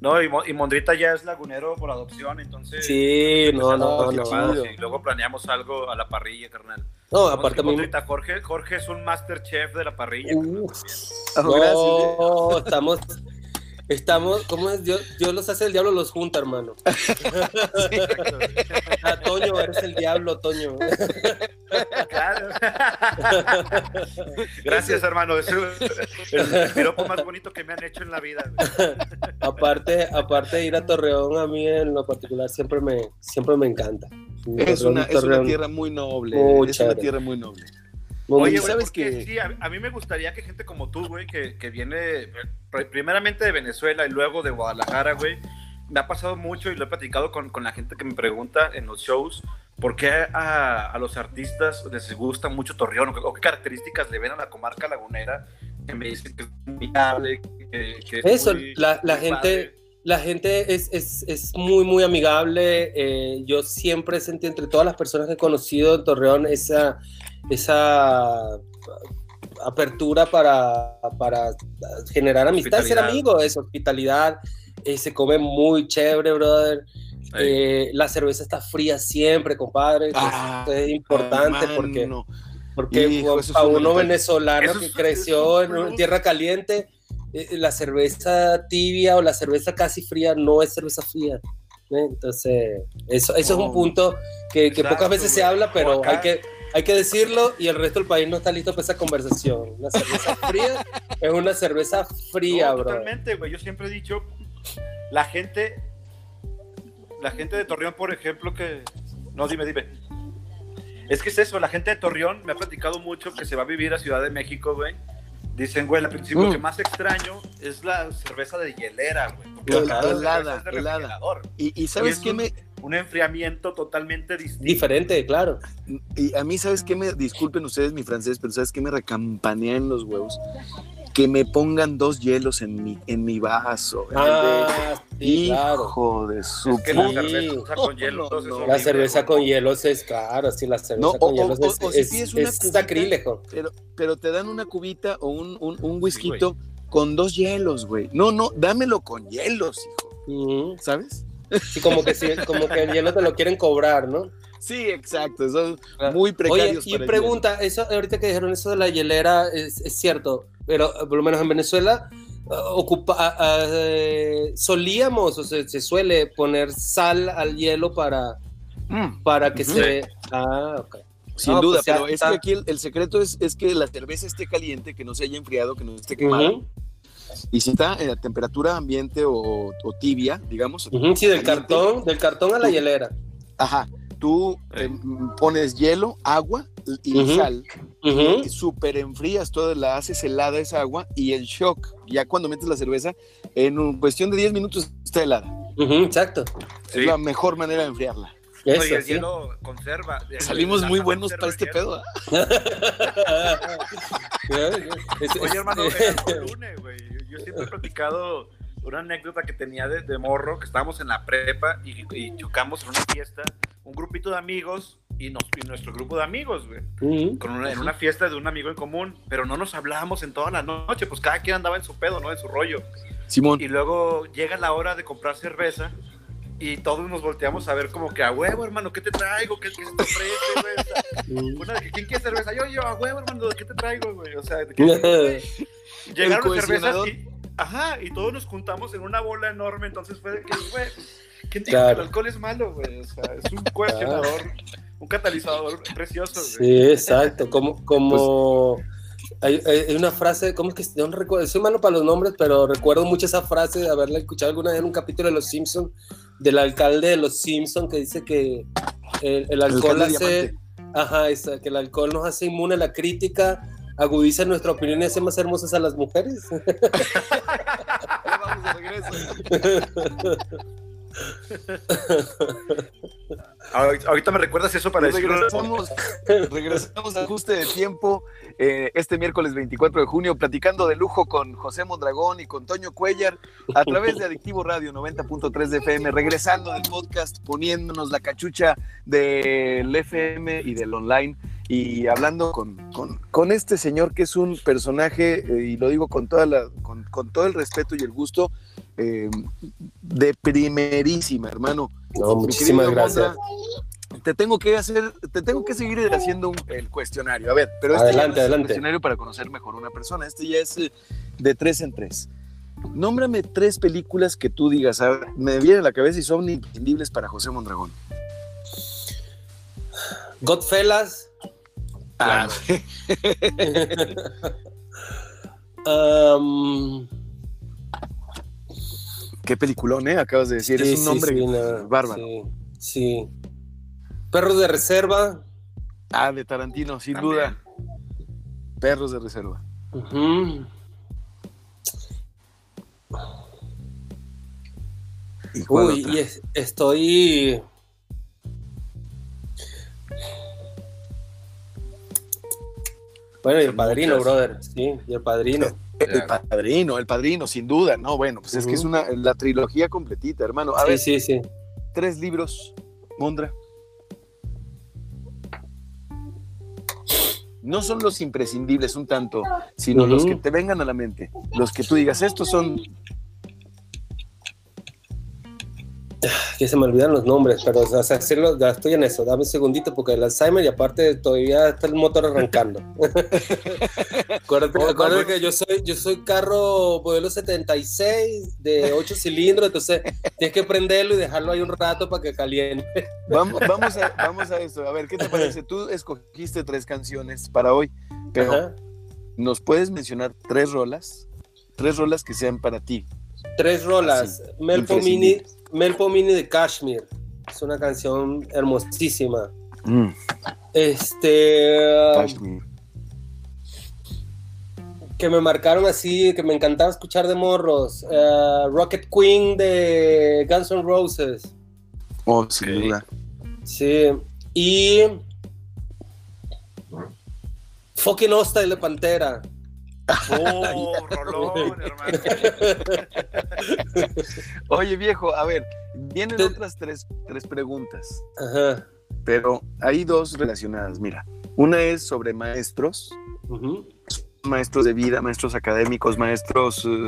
No, y, Mo- y Mondrita ya es lagunero por adopción, entonces. Sí, no, no, Oh, qué no. chido. Y luego planeamos algo a la parrilla, carnal. No, aparte a mí. Mondrita, Jorge, Jorge es un master chef de la parrilla. Uf. también. Ah, gracias, No, estamos. Estamos, ¿cómo es? Dios, Dios los hace el diablo, los junta, hermano. Ah, Toño, eres el diablo, Toño. Claro. Gracias, hermano. Es el, el piropo más bonito que me han hecho en la vida. Aparte, aparte de ir a Torreón, a mí en lo particular siempre me, siempre me encanta. Es Torreón, una, es una tierra muy noble. Muy es una tierra muy noble. Oye, güey, ¿sabes qué? sí, a, a mí me gustaría que gente como tú, güey, que, que viene pr- primeramente de Venezuela y luego de Guadalajara, güey, me ha pasado mucho y lo he platicado con, con la gente que me pregunta en los shows por qué a, a los artistas les gusta mucho Torreón o qué, o qué características le ven a la comarca lagunera que me dicen que es muy amable, que, que es Eso, muy- la, la muy gente, padre. La gente es, es, es muy, muy amigable. eh, yo siempre sentí entre todas las personas que he conocido en Torreón esa, esa apertura para, para generar amistad, ser amigo, es hospitalidad. eh, se come muy chévere, brother. Eh, la cerveza está fría siempre, compadre. Eso Ah, es importante porque, porque Hijo, es para uno venezolano Eso que es- creció es en tierra caliente, eh, la cerveza tibia o la cerveza casi fría no es cerveza fría. ¿eh? Entonces, eso, eso es un punto que, que Exacto, pocas veces se habla, pero hay que, hay que decirlo y el resto del país no está listo para esa conversación. Una cerveza fría es una cerveza fría, No, bro. Totalmente, güey. Yo siempre he dicho, la gente, la gente de Torreón, por ejemplo, que... No, dime, dime. Es que es eso, la gente de Torreón me ha platicado mucho que se va a vivir a Ciudad de México, güey. Dicen, güey, al principio lo Mm. que más extraño es la cerveza de hielera, güey. helada, es de helada. Y, y ¿sabes Y qué me, Un enfriamiento totalmente distinto. Diferente, claro. Y a mí, ¿sabes qué me, disculpen ustedes mi francés, pero ¿sabes qué me recampanea en los huevos? Que me pongan dos hielos en mi, en mi vaso. de- Ah, claro. Hijo de su Es que la cerveza con hielo, No, no. La cerveza con hielos es claro, sí, la cerveza No, con o- hielos o- es, o si es- cubita, sacrílego. Pero, pero te dan una cubita o un, un, un whisky con dos hielos, güey. No, no, dámelo con hielos, hijo. ¿Sabes? Sí, como que, sí, como que el hielo te lo quieren cobrar, ¿no? Sí, exacto. Son Claro. muy Oye, precarios. y para el pregunta, eso ahorita que dijeron eso de la hielera, es, es cierto, pero eh, por lo menos en Venezuela ocupa, ah, ah, eh, solíamos o se, se suele poner sal al hielo para. Mm, para que se... Ah, ok. sin No, duda, pues pero es que aquí el, el secreto es, es que la cerveza esté caliente, que no se haya enfriado, que no esté quemada. Y si está en la temperatura ambiente o, o tibia, digamos. sí, del caliente, cartón, del cartón a la Tú- hielera. Ajá. Tú eh, pones hielo, agua y sal. Ujú. y Super enfrías toda, la haces helada esa agua y el shock, ya cuando metes la cerveza, en un- cuestión de 10 minutos está helada. Exacto. Sí. Es la mejor manera de enfriarla. No, y el sí. hielo conserva. El- Salimos muy buenos para este pedo. ¿ah? Oye, hermano, es- era algo lune, güey. Yo siempre he platicado una anécdota que tenía de, de morro, que estábamos en la prepa y, y chocamos en una fiesta, un grupito de amigos y, nos, y nuestro grupo de amigos, güey. Con una- en una fiesta de un amigo en común, pero no nos hablábamos en toda la noche, pues cada quien andaba en su pedo, ¿no? En su rollo. Simón, Y luego llega la hora de comprar cerveza y todos nos volteamos a ver como que a huevo, hermano, ¿qué te traigo? ¿Qué, qué se te ofrece, güey? O sea, Ujú. una de que, ¿quién quiere cerveza? Yo, yo, a huevo, hermano, ¿qué te traigo, güey? O sea, ¿de qué- güey? Llegaron cervezas y, ajá, y todos nos juntamos en una bola enorme, entonces fue de que, güey, ¿quién dijo Claro. que el alcohol es malo, güey? O sea, es un cohesionador, un catalizador precioso, güey. Sí, exacto. Como, como hay, hay- hay una frase, ¿cómo es que no recuerdo? Soy malo para los nombres, pero recuerdo mucho esa frase de haberla escuchado alguna vez en un capítulo de Los Simpson del alcalde de Los Simpson que dice que el, el alcohol hace, ajá, esa, que el alcohol nos hace inmune a la crítica, agudiza nuestra opinión y hace más hermosas a las mujeres. vamos de regreso. Ahorita me recuerdas eso para decir regresamos, regresamos a ajuste de tiempo eh, este miércoles 24 de junio, platicando de lujo con José Mondragón y con Toño Cuellar a través de Adictivo Radio 90.3 de FM, regresando del podcast, poniéndonos la cachucha del FM y del online y hablando con, con, con este señor que es un personaje, eh, y lo digo con, toda la, con, con todo el respeto y el gusto, eh, de primerísima, hermano. No, muchísimas gracias. Te tengo que hacer, te tengo que seguir haciendo un- el cuestionario. A ver, pero este ya Adelante, no es el cuestionario para conocer mejor una persona. Este ya es eh, de tres en tres. nómbrame tres películas que tú digas, a ver, me vienen a la cabeza y son imprescindibles para José Mondragón. Godfellas. Ah, Um, qué peliculón, ¿eh? Acabas de decir, sí, es un nombre sí, no, bárbaro. Sí. Perros de reserva. Ah, de Tarantino, sin También. duda. Perros de reserva. Ujú. ¿Y cuál Uy, y es- estoy. Bueno, y el padrino, muchas. brother. Sí, y el padrino. El padrino, el padrino, sin duda. No, bueno, pues es que es una, la trilogía completita, hermano. A Sí, ver, sí, sí. tres libros, Mondra. No son los imprescindibles un tanto, sino los que te vengan a la mente. Los que tú digas, estos son. Que se me olvidan los nombres, pero o sea, hacerlo, ya estoy en eso. Dame un segundito porque el Alzheimer y aparte todavía está el motor arrancando. acuérdate Oh, acuérdate que yo soy, yo soy carro modelo 76 de 8 cilindros, entonces tienes que prenderlo y dejarlo ahí un rato para que caliente. Vamos, vamos, a, vamos a eso. A ver, ¿qué te parece? Tú escogiste tres canciones para hoy, pero Ajá. ¿nos puedes mencionar tres rolas? Tres rolas que sean para ti. Tres rolas. Melpo Mini. Melpo Mini de Kashmir. Es una canción hermosísima. Mm, Este. Kashmir. que me marcaron así, que me encantaba escuchar de morros. Eh, Rocket Queen de Guns N' Roses. Oh, sin Ok. duda. Sí. Y. Fucking Hostile de Pantera. ¡Oh, rolón, hermano! Oye, viejo, a ver, vienen Te- otras tres, tres preguntas, Ajá. pero hay dos relacionadas. Mira, una es sobre maestros, Ujú. Maestros de vida, maestros académicos, maestros eh,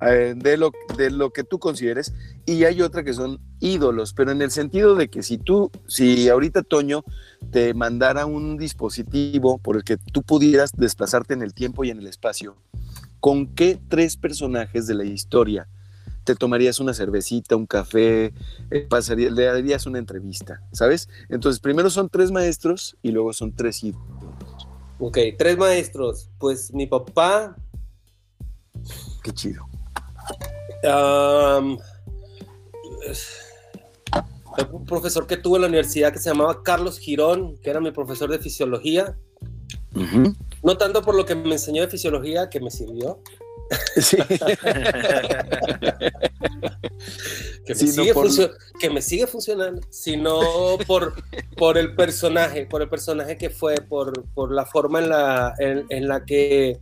eh, de, lo, de lo que tú consideres, y hay otra que son ídolos, pero en el sentido de que si tú, si ahorita Toño te mandara un dispositivo por el que tú pudieras desplazarte en el tiempo y en el espacio, ¿con qué tres personajes de la historia te tomarías una cervecita, un café, eh, le darías una entrevista, ¿sabes? Entonces, primero son tres maestros y luego son tres ídolos. Ok, tres maestros. Pues mi papá, Qué chido. un profesor que tuve en la universidad que se llamaba Carlos Girón, que era mi profesor de fisiología. No tanto por lo que me enseñó de fisiología, que me sirvió, Sí. que me, sigue, por- que me sigue funcionando, sino por, por el personaje, por el personaje que fue, por, por la forma en la, en, en la que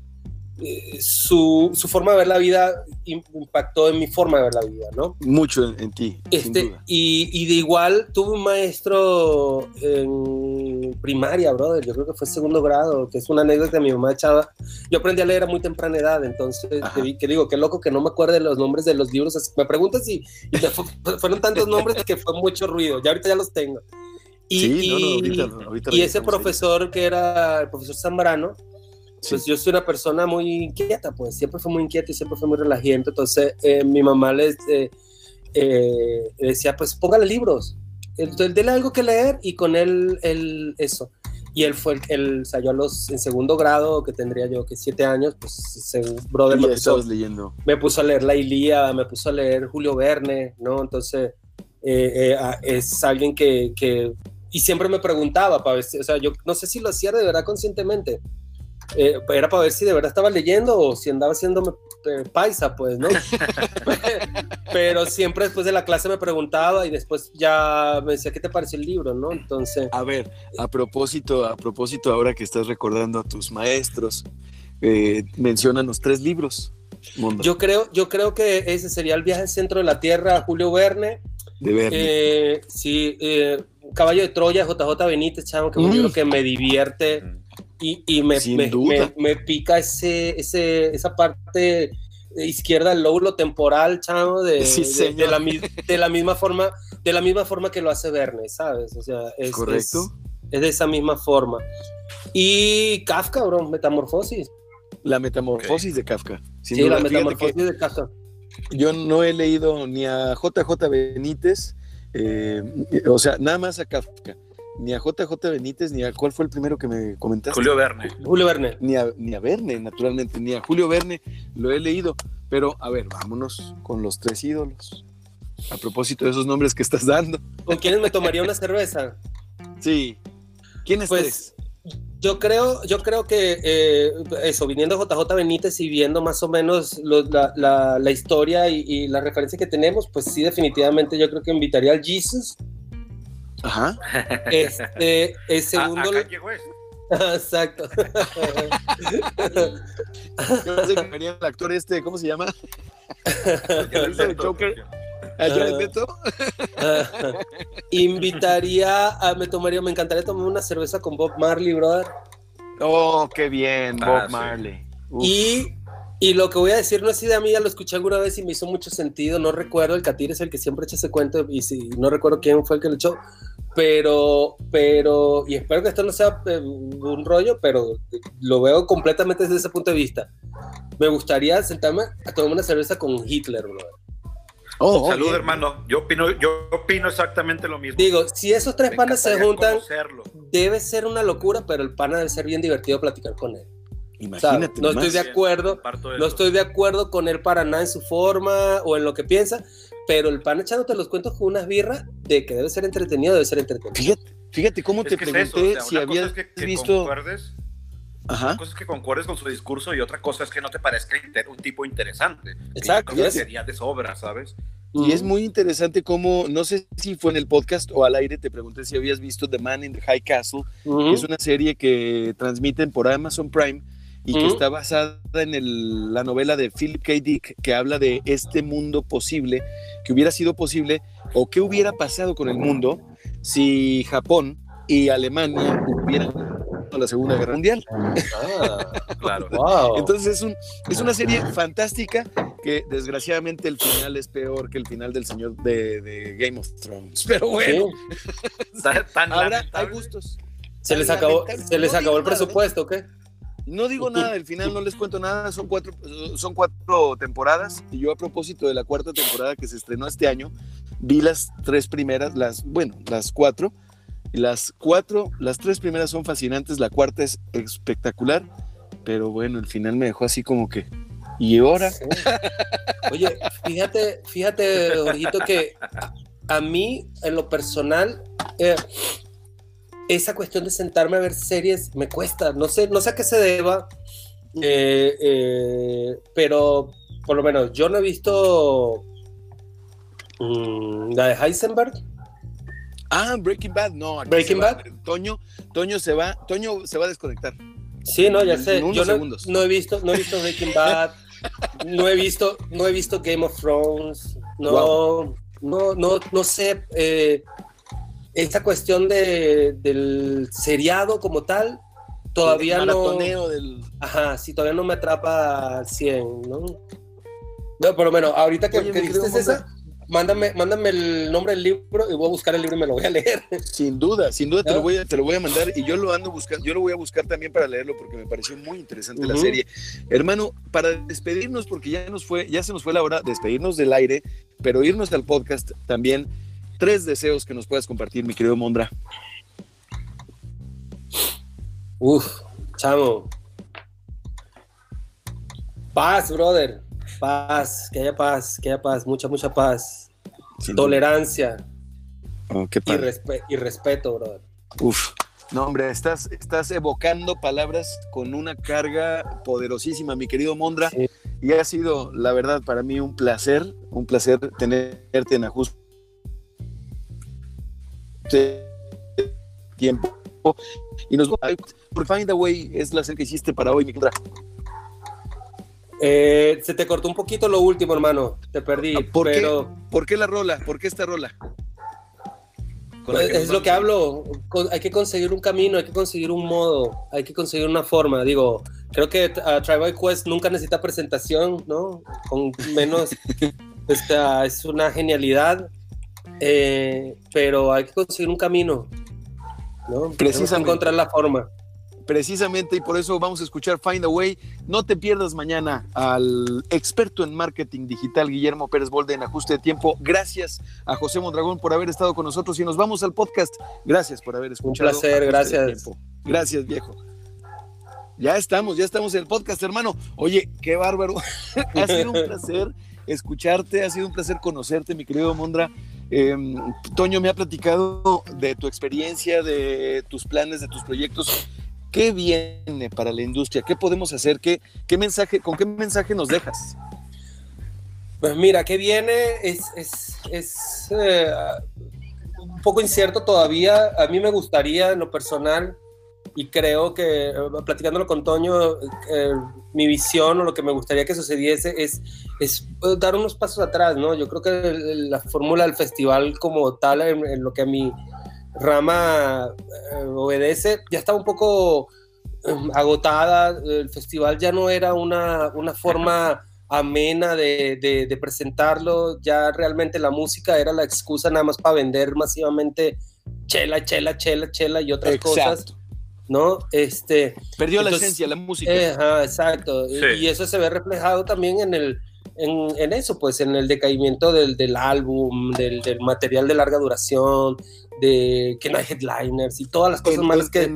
eh, su, su forma de ver la vida im- impactó en mi forma de ver la vida, ¿no? Mucho en, en ti, sin Este, duda. y, y de igual tuve un maestro en primaria, brother, yo creo que fue segundo grado, que es una anécdota que mi mamá echaba. Yo aprendí a leer a muy temprana edad, entonces, te que digo, qué loco que no me acuerde los nombres de los libros. así- Me preguntas si y fueron tantos nombres que fue mucho ruido, ya ahorita ya los tengo. Y, sí, no, no, ahorita, ahorita y ese ahí. profesor que era el profesor Zambrano, Sí. pues yo soy una persona muy inquieta, pues siempre fue muy inquieta y siempre fue muy relajiento. Entonces eh, mi mamá les eh, eh, decía, pues póngale libros, entonces dele algo que leer y con él, él eso. Y él fue el, el o sea, yo a los, en segundo grado, que tendría yo que siete años, pues se, brother me puso, leyendo. me puso a leer la Ilíada, me puso a leer Julio Verne, ¿no? Entonces, eh, eh, es alguien que, que- y siempre me preguntaba para o sea, yo no sé si lo hacía de verdad conscientemente, eh, era para ver si de verdad estaba leyendo o si andaba haciéndome eh, paisa, pues, ¿no? Pero siempre después de la clase me preguntaba y después ya me decía, ¿qué te pareció el libro, no? Entonces, A ver, a propósito, a propósito, ahora que estás recordando a tus maestros, eh, menciónanos tres libros. Mondra, yo creo, yo creo que ese sería el viaje al centro de la Tierra, Julio Verne, de Verne. Eh, sí, eh, Caballo de Troya, JJ Benítez, chamo, que es un Mm. libro que me divierte y, y me, me, me- me pica ese, ese, esa parte izquierda del lóbulo temporal, chamo, de, Sí, de- de la, de la misma forma, de la misma forma que lo hace Verne, ¿sabes? O sea, es, Correcto. es, es de esa misma forma. Y Kafka, bro, Metamorfosis. La metamorfosis de Kafka. sí, la metamorfosis de Kafka. Yo no he leído ni a JJ Benítez, eh, o sea, nada más a Kafka. Ni a JJ Benítez, ni a cuál fue el primero que me comentaste. Julio Verne. Julio Verne. Ni a, ni a Verne, naturalmente, ni a Julio Verne lo he leído. Pero, a ver, vámonos con los tres ídolos. A propósito de esos nombres que estás dando. ¿Con quiénes me tomaría una cerveza? Sí. ¿Quiénes pues, Yo creo, yo creo que eh, eso, viniendo JJ Benítez y viendo más o menos la, historia y, la referencia que tenemos, pues sí, definitivamente yo creo que invitaría al Jesus. Ajá. Este, el segundo. Exacto. el actor este, ¿cómo se llama? el Joker. invitaría a, me tomaría, me encantaría tomar una cerveza con Bob Marley, brother. Oh, qué bien, Bob ah, Marley. Y, y, lo que voy a decir no es idea mía, lo escuché alguna vez y me hizo mucho sentido. No recuerdo, el Katir es el que siempre echa ese cuento y si no recuerdo quién fue el que lo echó. Pero, pero, y espero que esto no sea eh, un rollo, pero lo veo completamente desde ese punto de vista. Me gustaría sentarme a tomar una cerveza con Hitler, brother. Oh, Salud, hermano. Yo opino, yo opino exactamente lo mismo. Digo, si esos tres panas se juntan, debe ser una locura, pero el pana debe ser bien divertido platicar con él. Imagínate. no estoy de acuerdo, no estoy de acuerdo con él para nada en su forma o en lo que piensa, pero el pana echándote los cuentos con unas birras de que debe ser entretenido, debe ser entretenido. Fíjate, fíjate cómo te pregunté si habías visto. Una cosa es que concuerdes con su discurso y otra cosa es que no te parezca un tipo interesante. Exacto. Que sería de sobra, ¿sabes? Y es muy interesante cómo, no sé si fue en el podcast o al aire, te pregunté si habías visto The Man in the High Castle, que es una serie que transmiten por Amazon Prime y que está basada en la novela de Philip K. Dick, que habla de este mundo posible, que hubiera sido posible o qué hubiera pasado con el mundo si Japón y Alemania hubieran la Segunda Guerra Mundial. Ah, claro. Entonces es, un, es una serie fantástica que desgraciadamente el final es peor que el final del señor de, Game of Thrones. Pero bueno, ahora hay gustos. Se les acabó, se les acabó el presupuesto, ¿o qué? No digo nada del final, no les cuento nada, son cuatro, son cuatro temporadas. Y yo a propósito de la cuarta temporada que se estrenó este año, vi las tres primeras, las, bueno, las cuatro, las cuatro, las tres primeras son fascinantes, la cuarta es espectacular, pero bueno, el final me dejó así como que, ¿y ahora? Oye, fíjate, fíjate, Jorgito, que a, mí, en lo personal, eh, esa cuestión de sentarme a ver series me cuesta, no sé, no sé a qué se deba, eh, eh, pero por lo menos yo no he visto mm, la de Heisenberg. Ah, Breaking Bad, no. Breaking Bad. Toño, Toño se va, Toño se va a desconectar. Sí, no, ya sé. Yo no, he visto, no he visto Breaking Bad, no he visto, no he visto Game of Thrones, no, no, no, no sé. Eh, esa cuestión de, del seriado como tal, todavía no. Del... Ajá, sí, todavía no me atrapa al 100, ¿no? No, por lo menos, ahorita que, que dijiste esa, mándame, mándame el nombre del libro y voy a buscar el libro y me lo voy a leer. Sin duda, sin duda te, lo voy a, te lo voy a mandar y yo lo ando buscando, yo lo voy a buscar también para leerlo porque me pareció muy interesante la serie. Hermano, para despedirnos, porque ya nos fue, ya se nos fue la hora, despedirnos del aire, pero irnos al podcast también, tres deseos que nos puedas compartir, mi querido Mondra. Uf, chamo. Paz, brother. Paz, que haya paz, que haya paz, mucha, mucha paz. Tolerancia. Oh, y, respeto, brother. Uf. No, hombre, estás, estás evocando palabras con una carga poderosísima, mi querido Mondra. Y ha sido, la verdad, para mí un placer, un placer tenerte en ajuste tiempo. Y nos por Find a Way es la serie que hiciste para hoy, mi. Eh, se te cortó un poquito lo último, hermano. Te perdí. ¿Por, qué, ¿Por qué la rola? ¿Por qué esta rola? es lo que hablo. Hay que conseguir un camino, hay que conseguir un modo, hay que conseguir una forma. Digo, creo que uh, Tribal Quest nunca necesita presentación, ¿no? Con menos. esta, es una genialidad. Eh, pero hay que conseguir un camino, ¿no? Precisamente. encontrar la forma. precisamente y por eso vamos a escuchar Find a Way. No te pierdas mañana al experto en marketing digital Guillermo Pérez Bolde en ajuste de tiempo. Gracias a José Mondragón por haber estado con nosotros y nos vamos al podcast. Gracias por haber escuchado. Un placer, gracias. Gracias, viejo. Ya estamos, ya estamos en el podcast, hermano. Oye, qué bárbaro. ha sido un placer escucharte, ha sido un placer conocerte, mi querido Mondra. Em, Toño me ha platicado de tu experiencia, de tus planes, de tus proyectos. ¿Qué viene para la industria? ¿Qué podemos hacer? ¿Qué, mensaje, ¿Con qué mensaje nos dejas? Pues mira, ¿qué viene? Es, es, es eh, un poco incierto todavía. A mí me gustaría, en lo personal, y creo que, eh, platicándolo con Toño, eh, mi visión o lo que me gustaría que sucediese es, es dar unos pasos atrás, ¿no? Yo creo que la fórmula del festival como tal, en, lo que a mi rama eh, obedece, ya estaba un poco em, agotada, el festival ya no era una, una forma amena de, de, presentarlo, ya realmente la música era la excusa nada más para vender masivamente chela, chela, chela, chela y otras cosas ¿no? Este, Perdió la esencia, la música. Eh, exacto. Y eso se ve reflejado también en el en, en eso, pues en el decaimiento del, del álbum, del, del, material de larga duración, de que no hay headliners y todas las cosas malas que,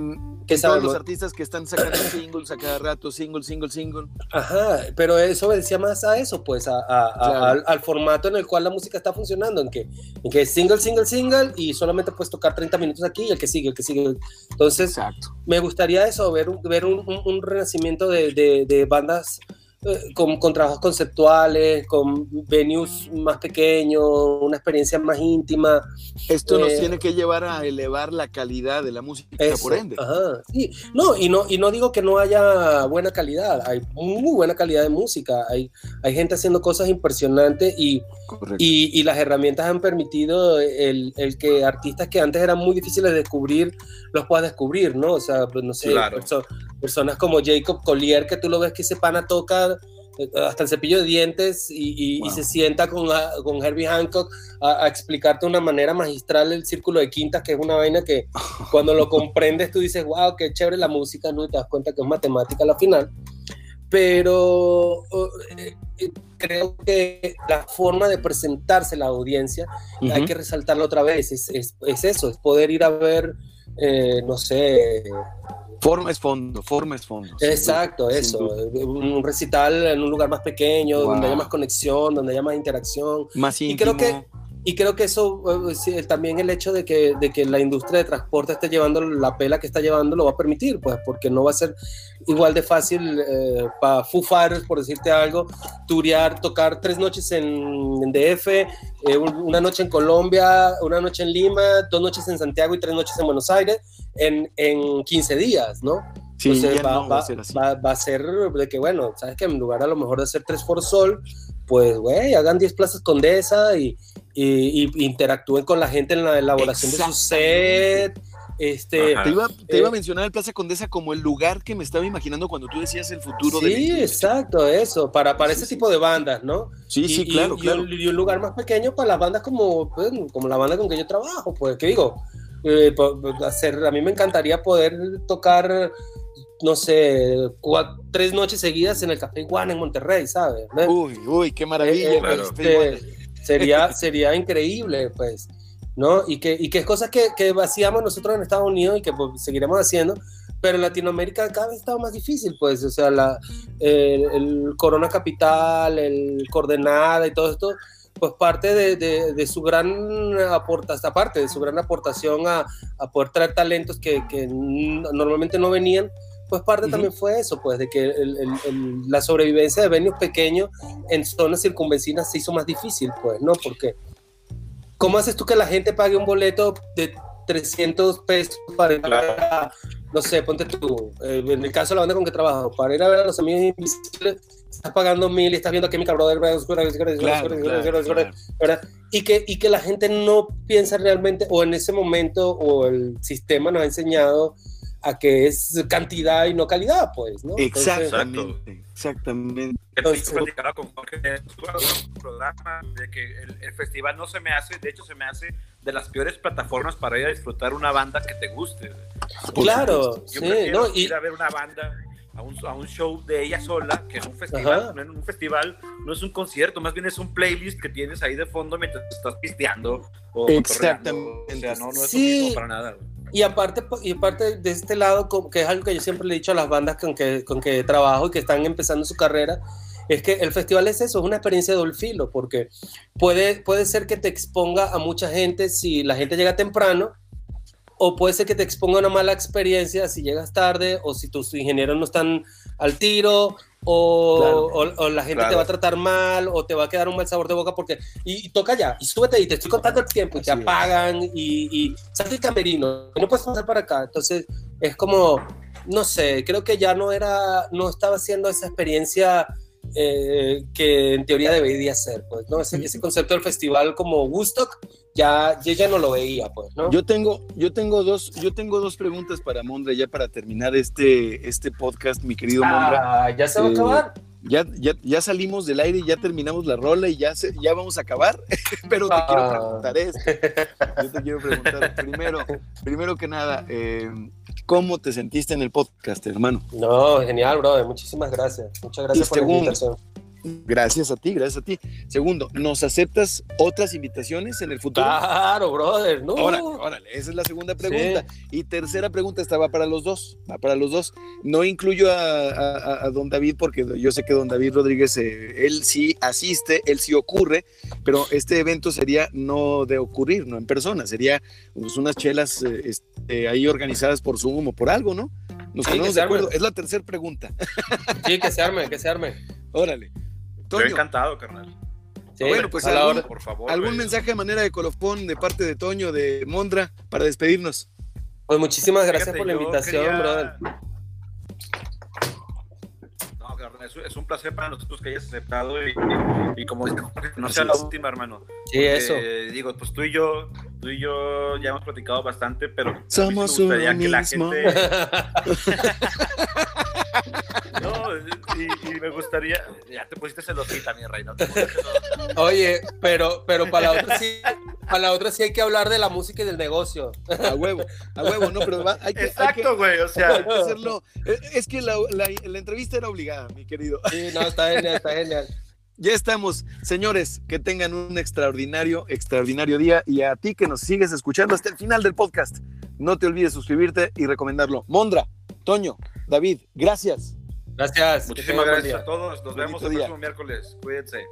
que todos los artistas que están sacando singles a cada rato, single, single, single. Ajá, pero eso obedecía más a eso, pues, a, a, al, formato en el cual la música está funcionando, en que, en que single, single, single y solamente puedes tocar 30 minutos aquí y el que sigue, el que sigue. Entonces, me gustaría eso, ver, ver un, un, renacimiento de, de, de bandas con, con, trabajos conceptuales, con venues más pequeños, una experiencia más íntima. Esto nos eh, tiene que llevar a elevar la calidad de la música, por ende. sí. No, y no, y no digo que no haya buena calidad, hay muy buena calidad de música, hay, hay gente haciendo cosas impresionantes y, y, y, las herramientas han permitido el, el, que artistas que antes eran muy difíciles de descubrir, los puedas descubrir, ¿no? O sea, pues no sé, personas como Jacob Collier, que tú lo ves que ese pana toca eh, hasta el cepillo de dientes y, se sienta con, ah, con Herbie Hancock a, explicarte de una manera magistral el círculo de quintas, que es una vaina que cuando lo comprendes tú dices, wow, qué chévere la música, ¿no? Y te das cuenta que es matemática a la final. Pero eh, eh, creo que la forma de presentarse a la audiencia hay que resaltarlo otra vez, es, es, es, eso, es poder ir a ver, no sé, Forma es fondo, forma es fondo. Exacto, eso. Un recital en un lugar más pequeño, donde haya más conexión, donde haya más interacción. Más íntimo. Y creo que y creo que eso, eh, también el hecho de que, de que la industria de transporte esté llevando la pela que está llevando lo va a permitir, pues, porque no va a ser igual de fácil eh, para Fighters, por decirte algo, turear, tocar tres noches en, DF, eh, una noche en Colombia, una noche en Lima, dos noches en Santiago y tres noches en Buenos Aires en, en 15 días, ¿no? Sí, va, va, a ser así. Va, va, a ser de que, bueno, sabes que en lugar a lo mejor de hacer tres for Sol, pues, güey, hagan 10 plazas Condesa y, y, interactúen con la gente en la elaboración de su set. Este, te, iba, te iba, a eh, mencionar el Plaza Condesa como el lugar que me estaba imaginando cuando tú decías el futuro sí, Sí, exacto, eso, para, para ese tipo de bandas, ¿no? Sí, sí, claro, claro. Y, un lugar más pequeño para las bandas como, pues, como la banda con que yo trabajo, pues, ¿qué digo? Eh, hacer, a mí me encantaría poder tocar no sé, tres noches seguidas en el Café Iguana en Monterrey, ¿sabes? Uy, uy, qué maravilla. Eh, este, sería, sería increíble, pues, ¿no? Y que, y que es cosas que, que hacíamos nosotros en Estados Unidos y que pues, seguiremos haciendo, pero en Latinoamérica cada vez está más difícil, pues, o sea, la, el, Corona Capital, el Coordenada y todo esto, pues parte de, de, de su gran aportación, aparte de su gran aportación a, a poder traer talentos que, que normalmente no venían, pues parte también fue eso, pues de que la sobrevivencia de venues pequeños en zonas circunvecinas se hizo más difícil, pues, ¿no? Porque, ¿cómo haces tú que la gente pague un boleto de 300 pesos para ir a no sé, ponte tú, eh, en el caso de la banda con que trabajo, para ir a ver a los amigos invisibles, estás pagando mil y estás viendo que mi Brother, y que, y que la gente no piensa realmente, o en ese momento, o el sistema nos ha enseñado a que es cantidad y no calidad, pues, ¿no? Exactamente, exactamente. Entonces, con Jorge en su programa de que el, festival no se me hace, de hecho se me hace de las peores plataformas para ir a disfrutar una banda que te guste. Claro, yo sí, ¿no? Y- ir a ver una banda a un, a un show de ella sola que en un festival. No, en un festival no es un concierto, más bien es un playlist que tienes ahí de fondo mientras estás pisteando o Exactamente. O sea, no, no es Sí. mismo para nada. Y aparte, y aparte de este lado, que es algo que yo siempre le he dicho a las bandas con que, con que trabajo y que están empezando su carrera, es que el festival es eso, es una experiencia de filo, porque puede, puede ser que te exponga a mucha gente si la gente llega temprano, o puede ser que te exponga una mala experiencia si llegas tarde, o si tus ingenieros no están al tiro, o, Claro. o- o la gente te Claro. va a tratar mal, o te va a quedar un mal sabor de boca, porque, y, y toca ya, y súbete, y te estoy contando el tiempo, y te Así es. apagan, y, y sal del camerino, y no puedes pasar para acá, entonces es como, no sé, creo que ya no era, no estaba haciendo esa experiencia eh, que en teoría debería ser, pues, ¿no? Ese, ese concepto del festival como Woodstock, ya, yo ya no lo veía, pues, ¿no? Yo tengo, yo tengo dos, yo tengo dos preguntas para Mondra ya para terminar este, este podcast, mi querido Mondra. Ah, ya se va a Eh, acabar. Ya, ya, ya salimos del aire ya terminamos la rola y ya, se, ya vamos a acabar, pero te quiero Ah. preguntar esto. Yo te quiero preguntar primero, primero que nada, eh, ¿cómo te sentiste en el podcast, hermano? No, genial, brother. Muchísimas gracias. Muchas gracias Y por la segundo, invitación. Gracias a ti, gracias a ti. Segundo, ¿nos aceptas otras invitaciones en el futuro? Claro, brother. No. Órale, órale, esa es la segunda pregunta. Y tercera pregunta, esta va para los dos, va para los dos. No incluyo a, a- a don David porque yo sé que don David Rodríguez, eh, él sí asiste, él sí ocurre, pero este evento sería no de ocurrir, no en persona, sería pues, unas chelas eh, este, ahí organizadas por Zoom o por algo, ¿no? Nos Sí, ponemos de acuerdo. Es la tercera pregunta. Sí, que se arme, que se arme. Órale. Yo encantado, carnal. Sí, Bueno, pues a la algún- hora. Por favor. ¿algún mensaje a manera de colofón de parte de Toño, de Mondra, para despedirnos? Pues muchísimas gracias Fíjate, por la invitación, quería- brother. No, carnal, es, un placer para nosotros que hayas aceptado y, y como Jorge, que no sea la última, hermano. Sí, eso. Digo, pues tú y yo, tú y yo ya hemos platicado bastante, pero Somos uno que la mismo. gente. No, y, y me gustaría. Ya te pusiste celosita, mi reina. Oye, pero, pero para la otra sí, para la otra sí hay que hablar de la música y del negocio. A huevo, a huevo, no, pero va- hay que, hay que- Exacto, güey. O hay sea, que hacerlo. Eh, Es que la, la- la entrevista era obligada, mi querido. Sí, no, está genial, está genial. Ya estamos, señores, que tengan un extraordinario, extraordinario día y a ti que nos sigues escuchando hasta el final del podcast, no te olvides suscribirte y recomendarlo. Mondra, Toño, David, gracias. Gracias. muchísimas gracias a todos. Nos Bonito vemos el día. próximo miércoles. Cuídense.